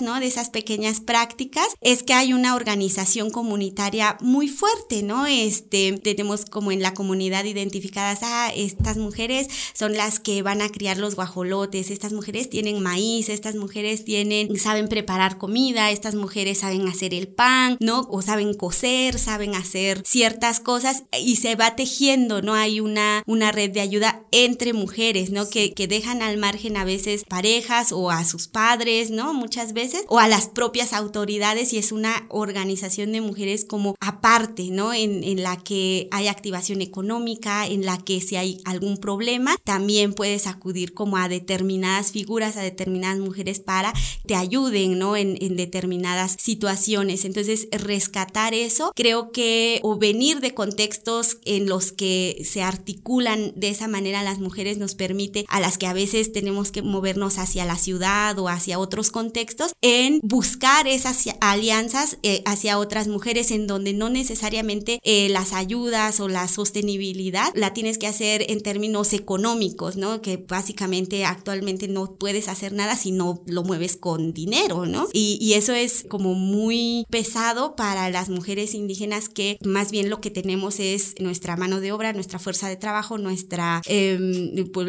¿no? De esas pequeñas prácticas, es que hay una organización comunitaria muy fuerte, ¿no? Este, tenemos como en la comunidad identificadas, ah, estas mujeres son las que van a criar los guajolotes, estas mujeres tienen maíz, estas mujeres tienen, saben preparar comida, estas mujeres saben hacer el pan, ¿no? O saben coser, saben hacer ciertas cosas y se va tejiendo, ¿no? Hay una, una red de ayuda entre mujeres, ¿no? Que, que dejan al margen a veces parejas o a sus padres, ¿no? Muchas veces, o a las propias autoridades y es una organización de mujeres como aparte, ¿no? En, en la que hay activación económica, en la que si hay algún problema, también puedes acudir como a determinadas figuras, a determinadas mujeres para te ayuden, ¿no? En, en determinadas situaciones. Entonces, rescatar eso, creo que, o venir de contextos en los que se articulan de esa manera las mujeres nos permite a las que a veces tenemos que movernos hacia la ciudad o hacia otros contextos, en buscar esas alianzas eh, hacia otras mujeres en donde no necesariamente eh, las ayudas o la sostenibilidad la tienes que hacer en términos económicos, ¿no? Que básicamente actualmente no puedes hacer nada si no lo mueves con dinero, ¿no? Y, eso es como muy pesado para las mujeres indígenas que más bien lo que tenemos es nuestra mano de obra, nuestra fuerza de trabajo, nuestra, eh,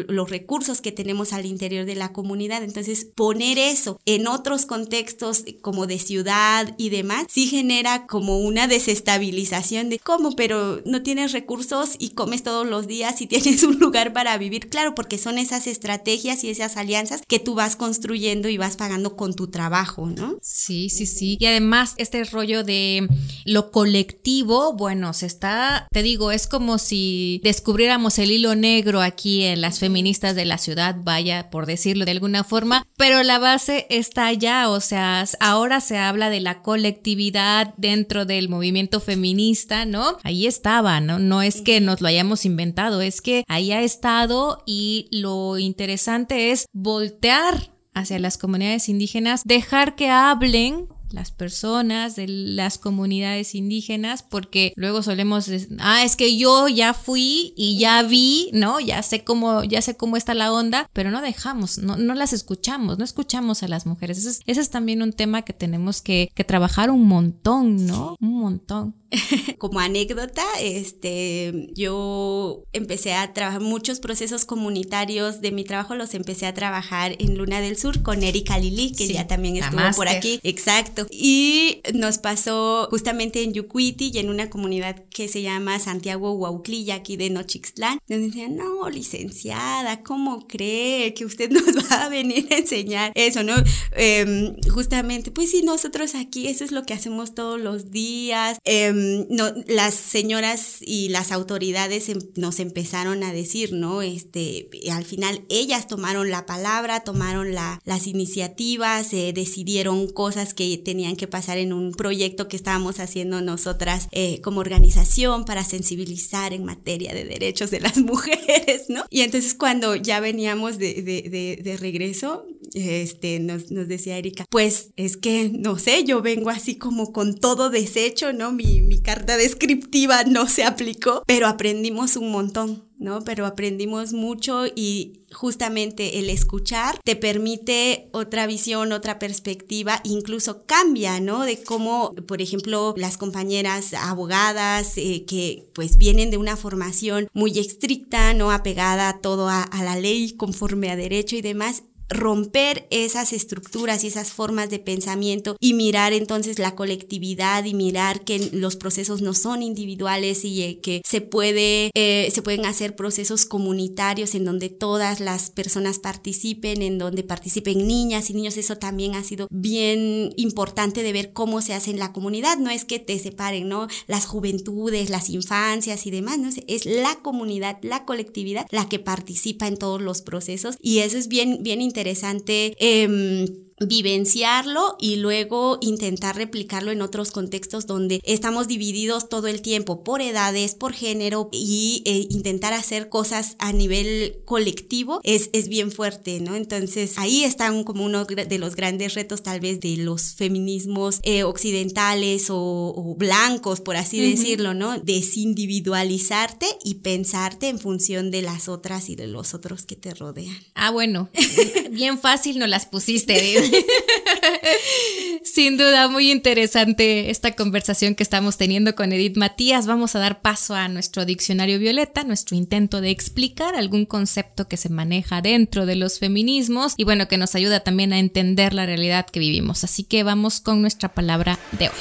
los recursos que tenemos al interior de la comunidad. Entonces, poner eso en otro contextos como de ciudad y demás, sí genera como una desestabilización de cómo, pero no tienes recursos y comes todos los días y tienes un lugar para vivir. Claro, porque son esas estrategias y esas alianzas que tú vas construyendo y vas pagando con tu trabajo, ¿no? Sí, sí, sí. Y además, este rollo de lo colectivo, bueno, se está, te digo, es como si descubriéramos el hilo negro aquí en las feministas de la ciudad, vaya, por decirlo de alguna forma, pero la base está ya, o sea, ahora se habla de la colectividad dentro del movimiento feminista, ¿no? Ahí estaba, ¿no? No es que nos lo hayamos inventado, es que ahí ha estado y lo interesante es voltear hacia las comunidades indígenas, dejar que hablen las personas de las comunidades indígenas, porque luego solemos, ah, es que yo ya fui y ya vi, ¿no? Ya sé cómo, ya sé cómo está la onda, pero no dejamos, no, no las escuchamos, no escuchamos a las mujeres. Ese es, ese es también un tema que tenemos que, que trabajar un montón, ¿no? Un montón. Como anécdota, este, yo empecé a trabajar muchos procesos comunitarios de mi trabajo, los empecé a trabajar en Luna del Sur con Erika Lili, que ya también estuvo por aquí. Exacto. Y nos pasó justamente en Yucuiti y en una comunidad que se llama Santiago Huauclilla, aquí de Nochixtlán, donde decían, no, licenciada, ¿cómo cree que usted nos va a venir a enseñar eso, no? Em, justamente, pues sí, nosotros aquí, eso es lo que hacemos todos los días. Em, no, las señoras y las autoridades em, nos empezaron a decir, ¿no? Este, al final ellas tomaron la palabra, tomaron la, las iniciativas, eh, decidieron cosas que tenían que pasar en un proyecto que estábamos haciendo nosotras eh, como organización para sensibilizar en materia de derechos de las mujeres, ¿no? Y entonces cuando ya veníamos de, regreso, este, nos, nos, decía Erika, pues es que, no sé, yo vengo así como con todo deshecho, ¿no? Mi, mi carta descriptiva no se aplicó, pero aprendimos un montón. ¿no? Pero aprendimos mucho y justamente el escuchar te permite otra visión, otra perspectiva, incluso cambia, ¿no? De cómo, por ejemplo, las compañeras abogadas eh, que pues vienen de una formación muy estricta, ¿no? Apegada todo a, a la ley conforme a derecho y demás, romper esas estructuras y esas formas de pensamiento y mirar entonces la colectividad y mirar que los procesos no son individuales y eh, que se puede eh, se pueden hacer procesos comunitarios en donde todas las personas participen en donde participen niñas y niños. Eso también ha sido bien importante de ver cómo se hace en la comunidad. No es que te separen no las juventudes las infancias y demás no es la comunidad la colectividad la que participa en todos los procesos y eso es bien bien interesante interesante. Eh, vivenciarlo y luego intentar replicarlo en otros contextos donde estamos divididos todo el tiempo por edades, por género y eh, intentar hacer cosas a nivel colectivo es, es bien fuerte, ¿no? Entonces ahí está como uno de los grandes retos tal vez de los feminismos eh, occidentales o, blancos, por así decirlo, ¿no? Desindividualizarte y pensarte en función de las otras y de los otros que te rodean. Ah, bueno, bien fácil no las pusiste. Sin duda, muy interesante esta conversación que estamos teniendo con Edith Matías. Vamos a dar paso a nuestro diccionario violeta, nuestro intento de explicar algún concepto que se maneja dentro de los feminismos y bueno, que nos ayuda también a entender la realidad que vivimos. Así que vamos con nuestra palabra de hoy.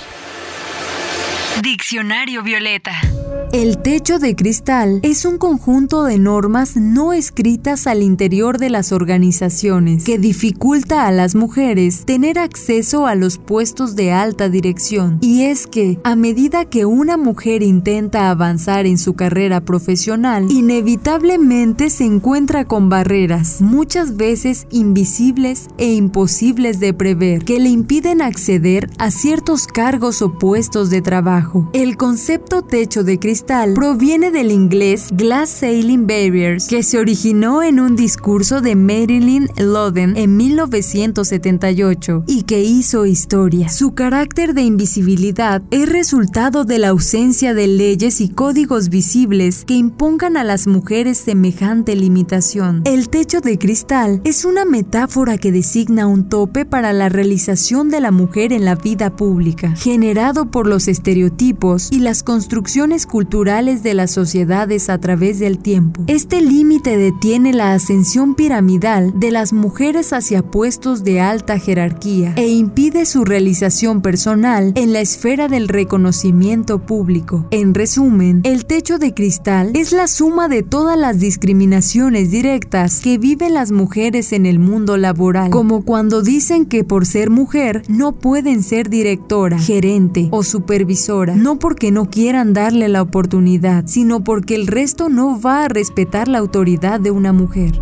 Diccionario violeta. El techo de cristal es un conjunto de normas no escritas al interior de las organizaciones que dificulta a las mujeres tener acceso a los puestos de alta dirección. Y es que, a medida que una mujer intenta avanzar en su carrera profesional, inevitablemente se encuentra con barreras, muchas veces invisibles e imposibles de prever, que le impiden acceder a ciertos cargos o puestos de trabajo. El concepto techo de cristal proviene del inglés Glass Sailing Barriers, que se originó en un discurso de Marilyn Loden en 1978 y que hizo historia. Su carácter de invisibilidad es resultado de la ausencia de leyes y códigos visibles que impongan a las mujeres semejante limitación. El techo de cristal es una metáfora que designa un tope para la realización de la mujer en la vida pública, generado por los estereotipos y las construcciones culturales de las sociedades a través del tiempo. Este límite detiene la ascensión piramidal de las mujeres hacia puestos de alta jerarquía e impide su realización personal en la esfera del reconocimiento público. En resumen, el techo de cristal es la suma de todas las discriminaciones directas que viven las mujeres en el mundo laboral, como cuando dicen que por ser mujer no pueden ser directora, gerente o supervisora, no porque no quieran darle la oportunidad sino porque el resto no va a respetar la autoridad de una mujer.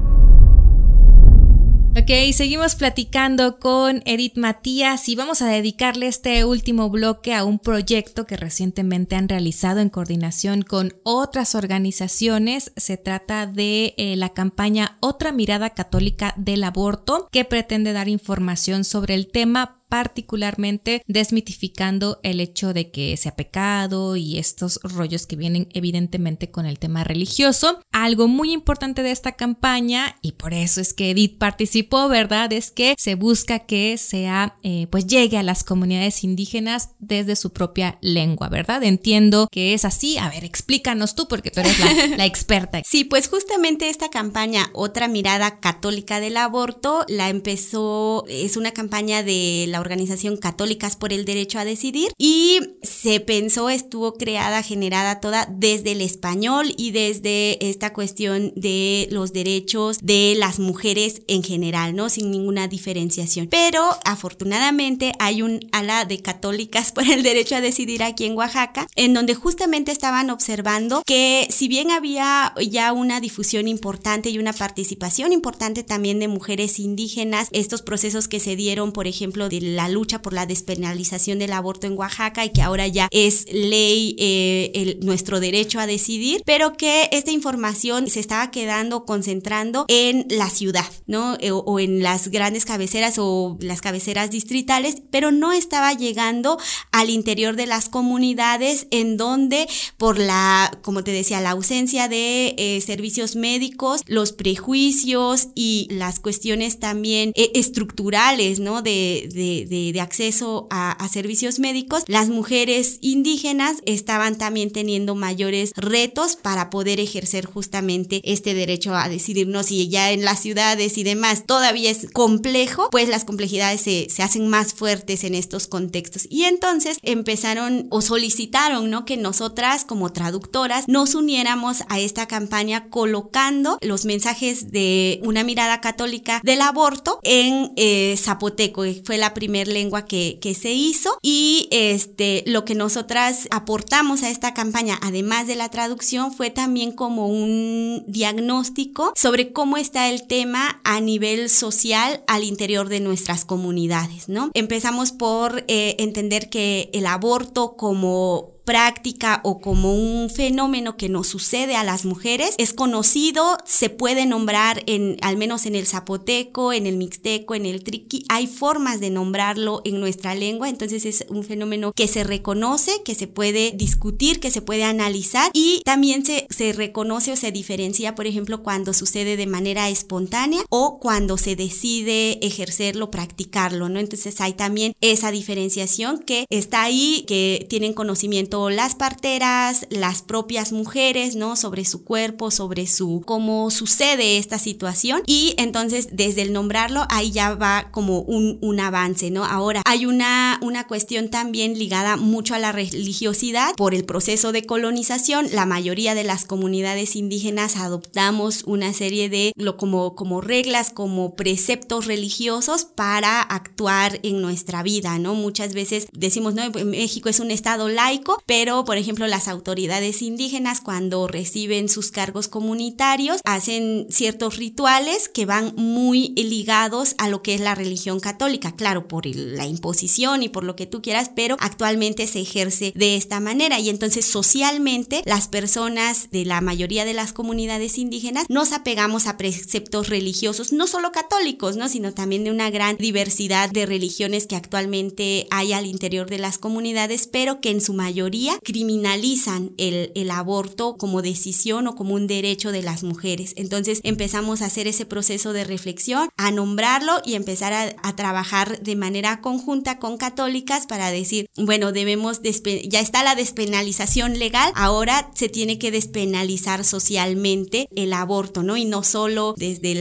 Ok, seguimos platicando con Edith Matías y vamos a dedicarle este último bloque a un proyecto que recientemente han realizado en coordinación con otras organizaciones. Se trata de eh, la campaña Otra Mirada Católica del Aborto, que pretende dar información sobre el tema particularmente desmitificando el hecho de que sea pecado y estos rollos que vienen evidentemente con el tema religioso. Algo muy importante de esta campaña, y por eso es que Edith participó, ¿verdad? Es que se busca que sea, eh, pues llegue a las comunidades indígenas desde su propia lengua, ¿verdad? Entiendo que es así. A ver, explícanos tú, porque tú eres la, la experta. Sí, pues justamente esta campaña, Otra Mirada Católica del Aborto, la empezó, es una campaña de la organización Católicas por el Derecho a Decidir y se pensó, estuvo creada, generada toda desde el español y desde esta cuestión de los derechos de las mujeres en general, ¿no? Sin ninguna diferenciación. Pero afortunadamente hay un ala de Católicas por el Derecho a Decidir aquí en Oaxaca, en donde justamente estaban observando que si bien había ya una difusión importante y una participación importante también de mujeres indígenas, estos procesos que se dieron, por ejemplo, de la lucha por la despenalización del aborto en Oaxaca y que ahora ya es ley eh, nuestro derecho a decidir, pero que esta información se estaba quedando concentrando en la ciudad, ¿no? Eh, o, en las grandes cabeceras o las cabeceras distritales, pero no estaba llegando al interior de las comunidades en donde por la, como te decía, la ausencia de eh, servicios médicos, los prejuicios y las cuestiones también estructurales, ¿no? De, de, de, acceso a, servicios médicos, las mujeres indígenas estaban también teniendo mayores retos para poder ejercer justamente este derecho a decidirnos si ya en las ciudades y demás todavía es complejo, pues las complejidades se, se hacen más fuertes en estos contextos. Y entonces empezaron o solicitaron, ¿no? Que nosotras como traductoras nos uniéramos a esta campaña colocando los mensajes de una mirada católica del aborto en eh, zapoteco, fue la primera lengua que, que se hizo y este, lo que nosotras aportamos a esta campaña, además de la traducción, fue también como un diagnóstico sobre cómo está el tema a nivel social al interior de nuestras comunidades, ¿no? Empezamos por eh, entender que el aborto como práctica o como un fenómeno que nos sucede a las mujeres es conocido, se puede nombrar en al menos en el zapoteco, en el mixteco, en el triqui, hay formas de nombrarlo en nuestra lengua, entonces es un fenómeno que se reconoce, que se puede discutir, que se puede analizar y también se, se reconoce o se diferencia, por ejemplo, cuando sucede de manera espontánea o cuando se decide ejercerlo, practicarlo, ¿no? Entonces hay también esa diferenciación que está ahí, que tienen conocimiento las parteras, las propias mujeres, ¿no? Sobre su cuerpo, sobre su cómo sucede esta situación y entonces desde el nombrarlo ahí ya va como un, un avance, ¿no? Ahora hay una, una cuestión también ligada mucho a la religiosidad por el proceso de colonización, la mayoría de las comunidades indígenas adoptamos una serie de lo como como reglas, como preceptos religiosos para actuar en nuestra vida, ¿no? Muchas veces decimos, no, México es un estado laico, pero por ejemplo las autoridades indígenas cuando reciben sus cargos comunitarios hacen ciertos rituales que van muy ligados a lo que es la religión católica, claro, por la imposición y por lo que tú quieras, pero actualmente se ejerce de esta manera y entonces socialmente las personas de la mayoría de las comunidades indígenas nos apegamos a preceptos religiosos, no solo católicos, ¿no? sino también de una gran diversidad de religiones que actualmente hay al interior de las comunidades, pero que en su mayoría criminalizan el, el aborto como decisión o como un derecho de las mujeres. Entonces empezamos a hacer ese proceso de reflexión, a nombrarlo y empezar a, a trabajar de manera conjunta con católicas para decir, bueno, debemos, ya está la despenalización legal, ahora se tiene que despenalizar socialmente el aborto, ¿no? Y no solo desde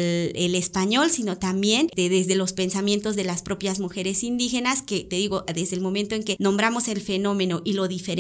el, español, sino también de, desde los pensamientos de las propias mujeres indígenas, que te digo, desde el momento en que nombramos el fenómeno y lo diferenciamos,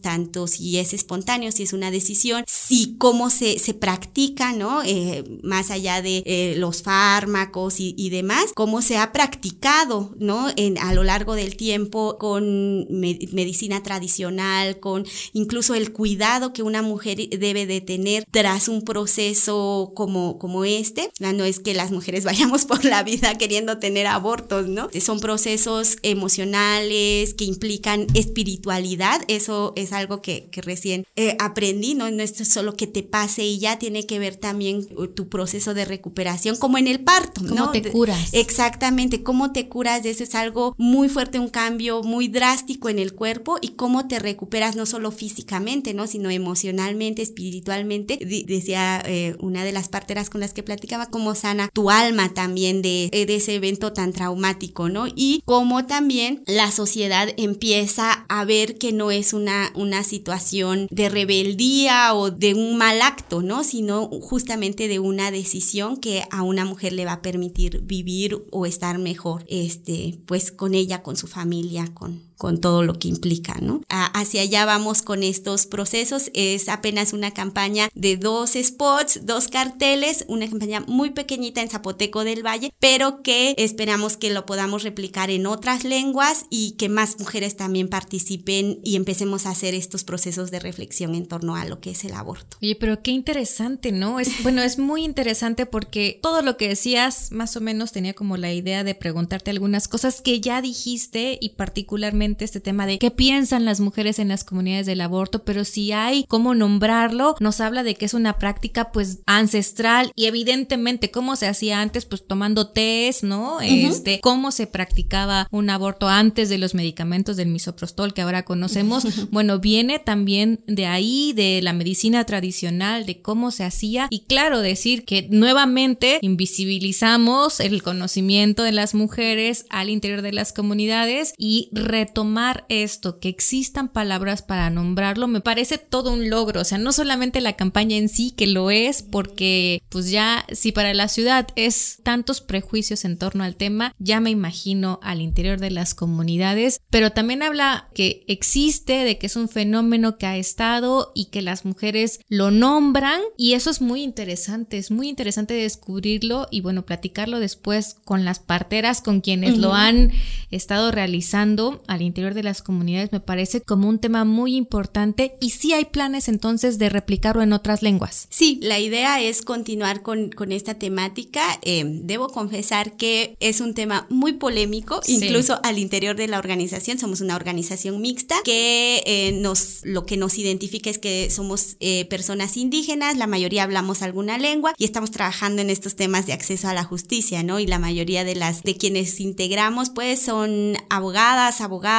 tanto si es espontáneo, si es una decisión, si cómo se, se practica, ¿no? Eh, más allá de eh, los fármacos y, demás, cómo se ha practicado, ¿no? En, a lo largo del tiempo con medicina tradicional, con incluso el cuidado que una mujer debe de tener tras un proceso como, como este. No es que las mujeres vayamos por la vida queriendo tener abortos, ¿no? Son procesos emocionales que implican espiritualidad eso es algo que, que recién eh, aprendí, ¿no? No es solo que te pase y ya tiene que ver también uh, tu proceso de recuperación, como en el parto, ¿no? ¿Cómo te curas? Exactamente, cómo te curas de eso es algo muy fuerte, un cambio muy drástico en el cuerpo y cómo te recuperas no solo físicamente, ¿no? Sino emocionalmente, espiritualmente. decía eh, una de las parteras con las que platicaba, cómo sana tu alma también de, eh, de ese evento tan traumático, ¿no? Y cómo también la sociedad empieza a ver que no es una, una situación de rebeldía o de un mal acto, ¿no? Sino justamente de una decisión que a una mujer le va a permitir vivir o estar mejor, este, pues con ella, con su familia, con, con todo lo que implica, ¿no? hacia allá vamos con estos procesos. Es apenas una campaña de dos spots, dos carteles, una campaña muy pequeñita en Zapoteco del Valle, pero que esperamos que lo podamos replicar en otras lenguas y que más mujeres también participen y empecemos a hacer estos procesos de reflexión en torno a lo que es el aborto. Oye, pero qué interesante, ¿no? Es, bueno, es muy interesante porque todo lo que decías, más o menos tenía como la idea de preguntarte algunas cosas que ya dijiste y particularmente este tema de qué piensan las mujeres en las comunidades del aborto, pero si hay cómo nombrarlo, nos habla de que es una práctica pues ancestral y evidentemente cómo se hacía antes pues tomando test, ¿no? Este, cómo se practicaba un aborto antes de los medicamentos del misoprostol que ahora conocemos, bueno, viene también de ahí, de la medicina tradicional, de cómo se hacía y claro, decir que nuevamente invisibilizamos el conocimiento de las mujeres al interior de las comunidades y retomamos tomar esto, que existan palabras para nombrarlo, me parece todo un logro. O sea, no solamente la campaña en sí, que lo es, porque pues ya si para la ciudad es tantos prejuicios en torno al tema, ya me imagino al interior de las comunidades, pero también habla que existe, de que es un fenómeno que ha estado y que las mujeres lo nombran y eso es muy interesante, es muy interesante descubrirlo y bueno, platicarlo después con las parteras, con quienes lo han estado realizando al interior de las comunidades me parece como un tema muy importante y sí hay planes entonces de replicarlo en otras lenguas. Sí, la idea es continuar con, con esta temática. Eh, debo confesar que es un tema muy polémico, incluso al interior de la organización. Somos una organización mixta que eh, nos, lo que nos identifica es que somos eh, personas indígenas, la mayoría hablamos alguna lengua y estamos trabajando en estos temas de acceso a la justicia, ¿no? Y la mayoría de las de quienes integramos pues son abogadas, abogados,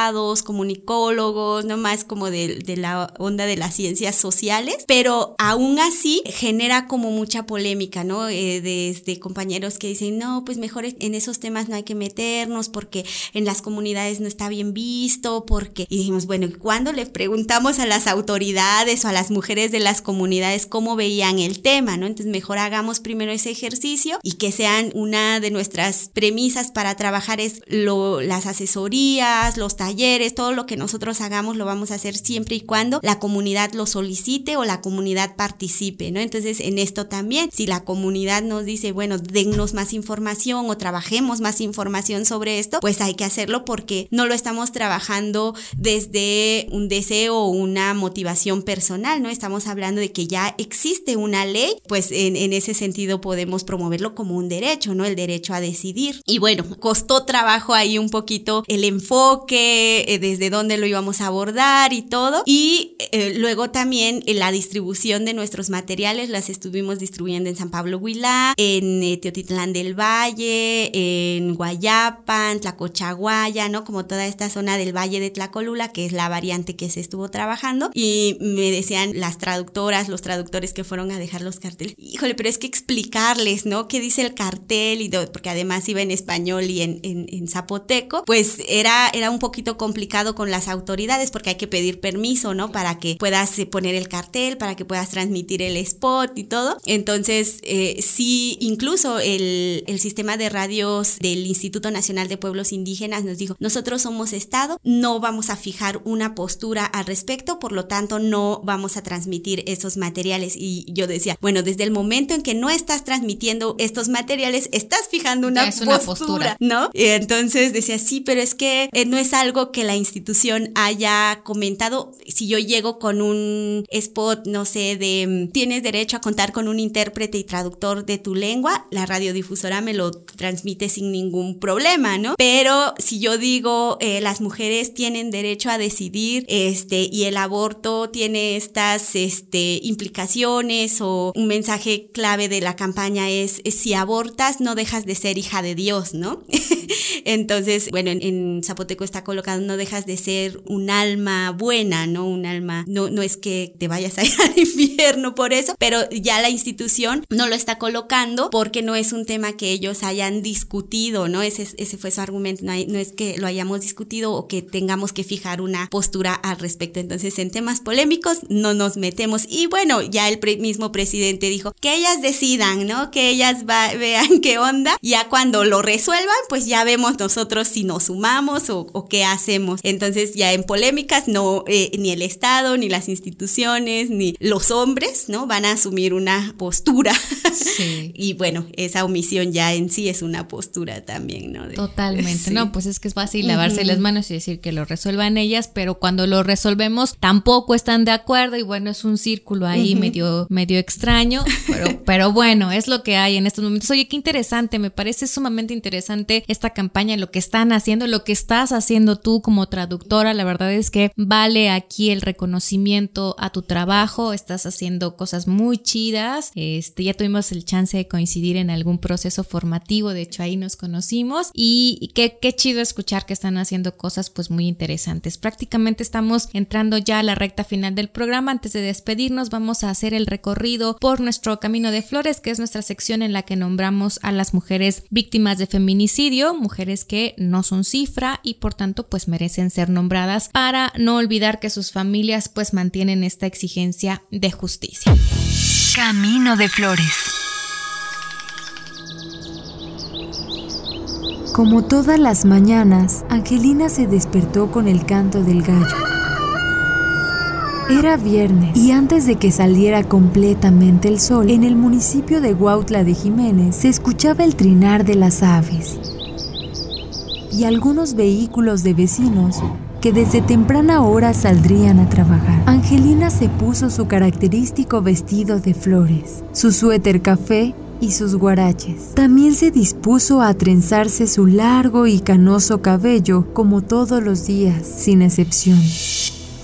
comunicólogos, no más como de, la onda de las ciencias sociales, pero aún así genera como mucha polémica, ¿no? Eh, desde compañeros que dicen, no, pues mejor en esos temas no hay que meternos porque en las comunidades no está bien visto, porque... Y dijimos, bueno, cuando le preguntamos a las autoridades o a las mujeres de las comunidades cómo veían el tema, ¿no? Entonces mejor hagamos primero ese ejercicio y que sean una de nuestras premisas para trabajar es lo, las asesorías, los talleres, todo lo que nosotros hagamos lo vamos a hacer siempre y cuando la comunidad lo solicite o la comunidad participe, ¿no? Entonces, en esto también, si la comunidad nos dice, bueno, dennos más información o trabajemos más información sobre esto, pues hay que hacerlo porque no lo estamos trabajando desde un deseo o una motivación personal, ¿no? Estamos hablando de que ya existe una ley, pues en ese sentido podemos promoverlo como un derecho, ¿no? El derecho a decidir. Y bueno, costó trabajo ahí un poquito el enfoque, eh, desde dónde lo íbamos a abordar y todo. Y eh, luego también eh, la distribución de nuestros materiales las estuvimos distribuyendo en San Pablo Huilá, en Teotitlán del Valle, en Guayapan, Tlacochaguaya, ¿no? Como toda esta zona del Valle de Tlacolula, que es la variante que se estuvo trabajando. Y me decían las traductoras, los traductores que fueron a dejar los carteles, híjole, pero es que explicarles, ¿no? ¿Qué dice el cartel? Y porque además iba en español y en, en, zapoteco, pues era, era un poquito complicado con las autoridades porque hay que pedir permiso, ¿no? Para que puedas eh, poner el cartel, para que puedas transmitir el spot y todo. Entonces, eh, sí, incluso el, el sistema de radios del Instituto Nacional de Pueblos Indígenas nos dijo, nosotros somos Estado, no vamos a fijar una postura al respecto, por lo tanto, no vamos a transmitir esos materiales. Y yo decía, bueno, desde el momento en que no estás transmitiendo estos materiales, estás fijando una, postura, ¿no? Y entonces decía, sí, pero es que eh, no es algo que la institución haya comentado. Si yo llego con un spot, no sé, de mm, tienes derecho a contar con un intérprete y traductor de tu lengua, la radiodifusora me lo transmite sin ningún problema, ¿no? Pero si yo digo eh, las mujeres tienen derecho a decidir, este, y el aborto tiene estas, este, implicaciones o un mensaje clave de la campaña es, si abortas no dejas de ser hija de Dios, ¿no? Entonces, bueno, en, Zapoteco está colocado no dejas de ser un alma buena, ¿no? Un alma, no, no es que te vayas a ir al infierno por eso, pero ya la institución no lo está colocando porque no es un tema que ellos hayan discutido, ¿no? Ese, ese fue su argumento, no, no es que lo hayamos discutido o que tengamos que fijar una postura al respecto. Entonces, en temas polémicos no nos metemos. Y bueno, ya el mismo presidente dijo que ellas decidan, ¿no? Que ellas vean qué onda. Ya cuando lo resuelvan, pues ya vemos nosotros si nos sumamos o, qué hacemos. Entonces, ya en polémicas, no, eh, ni el Estado, ni las instituciones, ni los hombres, ¿no? Van a asumir una postura. y bueno, esa omisión ya en sí es una postura también, ¿no? Totalmente. No, pues es que es fácil lavarse las manos y decir que lo resuelvan ellas, pero cuando lo resolvemos tampoco están de acuerdo y bueno, es un círculo ahí medio, medio extraño, pero, pero bueno, es lo que hay en estos momentos. Oye, qué interesante, me parece sumamente interesante esta campaña, lo que están haciendo, lo que estás haciendo tú como traductora, la verdad es que vale aquí el reconocimiento a tu trabajo, estás haciendo cosas muy chidas, este, ya tuvimos el chance de coincidir en algún proceso formativo, de hecho ahí nos conocimos y, qué, qué chido escuchar que están haciendo cosas pues muy interesantes. Prácticamente estamos entrando ya a la recta final del programa, antes de despedirnos vamos a hacer el recorrido por nuestro Camino de Flores, que es nuestra sección en la que nombramos a las mujeres víctimas de feminicidio, mujeres que no son cifra y por tanto pues merecen ser nombradas para no olvidar que sus familias pues mantienen esta exigencia de justicia. Camino de Flores. Como todas las mañanas, Angelina se despertó con el canto del gallo. Era viernes y antes de que saliera completamente el sol, en el municipio de Huautla de Jiménez se escuchaba el trinar de las aves y algunos vehículos de vecinos que desde temprana hora saldrían a trabajar. Angelina se puso su característico vestido de flores, su suéter café y sus guaraches. También se dispuso a trenzarse su largo y canoso cabello como todos los días, sin excepción.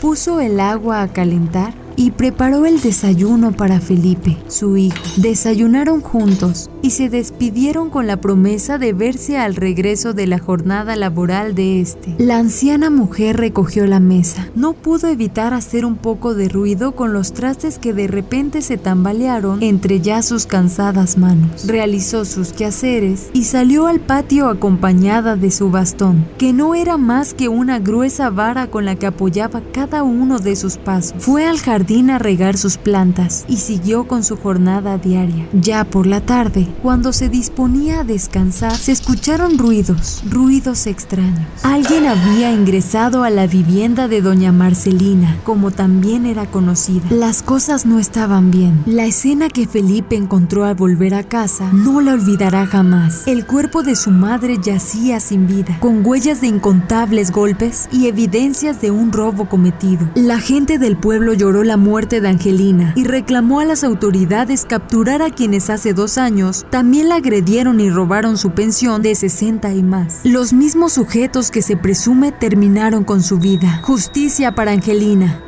Puso el agua a calentar y preparó el desayuno para Felipe, su hijo. Desayunaron juntos y se despidieron con la promesa de verse al regreso de la jornada laboral de este. La anciana mujer recogió la mesa. No pudo evitar hacer un poco de ruido con los trastes que de repente se tambalearon entre ya sus cansadas manos. Realizó sus quehaceres y salió al patio acompañada de su bastón, que no era más que una gruesa vara con la que apoyaba cada uno de sus pasos. Fue al jardín a regar sus plantas y siguió con su jornada diaria. Ya por la tarde, cuando se disponía a descansar, se escucharon ruidos, ruidos extraños. Alguien había ingresado a la vivienda de doña Marcelina, como también era conocida. Las cosas no estaban bien. La escena que Felipe encontró al volver a casa no la olvidará jamás. El cuerpo de su madre yacía sin vida, con huellas de incontables golpes y evidencias de un robo cometido. La gente del pueblo lloró la muerte de Angelina y reclamó a las autoridades capturar a quienes hace dos años también la agredieron y robaron su pensión de 60 y más. Los mismos sujetos que se presume terminaron con su vida. Justicia para Angelina.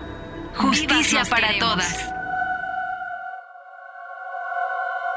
Justicia para todas.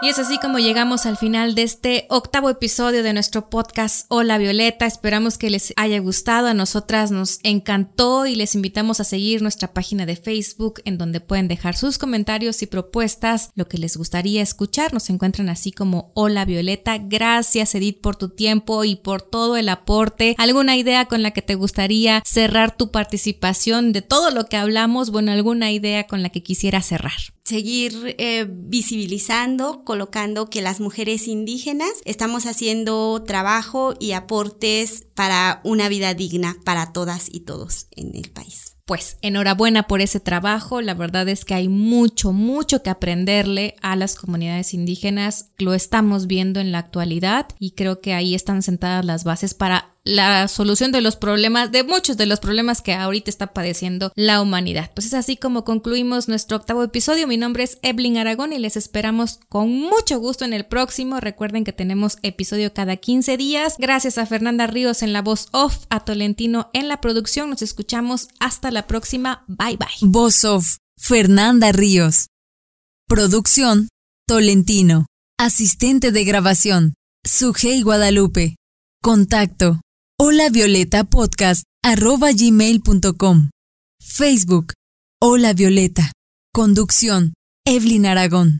Y es así como llegamos al final de este octavo episodio de nuestro podcast Hola Violeta. Esperamos que les haya gustado. A nosotras nos encantó y les invitamos a seguir nuestra página de Facebook en donde pueden dejar sus comentarios y propuestas, lo que les gustaría escuchar. Nos encuentran así como Hola Violeta. Gracias Edith por tu tiempo y por todo el aporte. ¿Alguna idea con la que te gustaría cerrar tu participación de todo lo que hablamos? Bueno, alguna idea con la que quisiera cerrar seguir eh, visibilizando, colocando que las mujeres indígenas estamos haciendo trabajo y aportes para una vida digna para todas y todos en el país. Pues enhorabuena por ese trabajo, la verdad es que hay mucho, mucho que aprenderle a las comunidades indígenas, lo estamos viendo en la actualidad y creo que ahí están sentadas las bases para la solución de los problemas, de muchos de los problemas que ahorita está padeciendo la humanidad. Pues es así como concluimos nuestro octavo episodio. Mi nombre es Evelyn Aragón y les esperamos con mucho gusto en el próximo. Recuerden que tenemos episodio cada 15 días. Gracias a Fernanda Ríos en la voz off, a Tolentino en la producción. Nos escuchamos hasta la próxima. Bye bye. Voz off, Fernanda Ríos. Producción, Tolentino. Asistente de grabación, Sujei Guadalupe. Contacto, hola violeta podcast arroba gmail.com. Facebook, hola violeta. Conducción, Evelyn Aragón.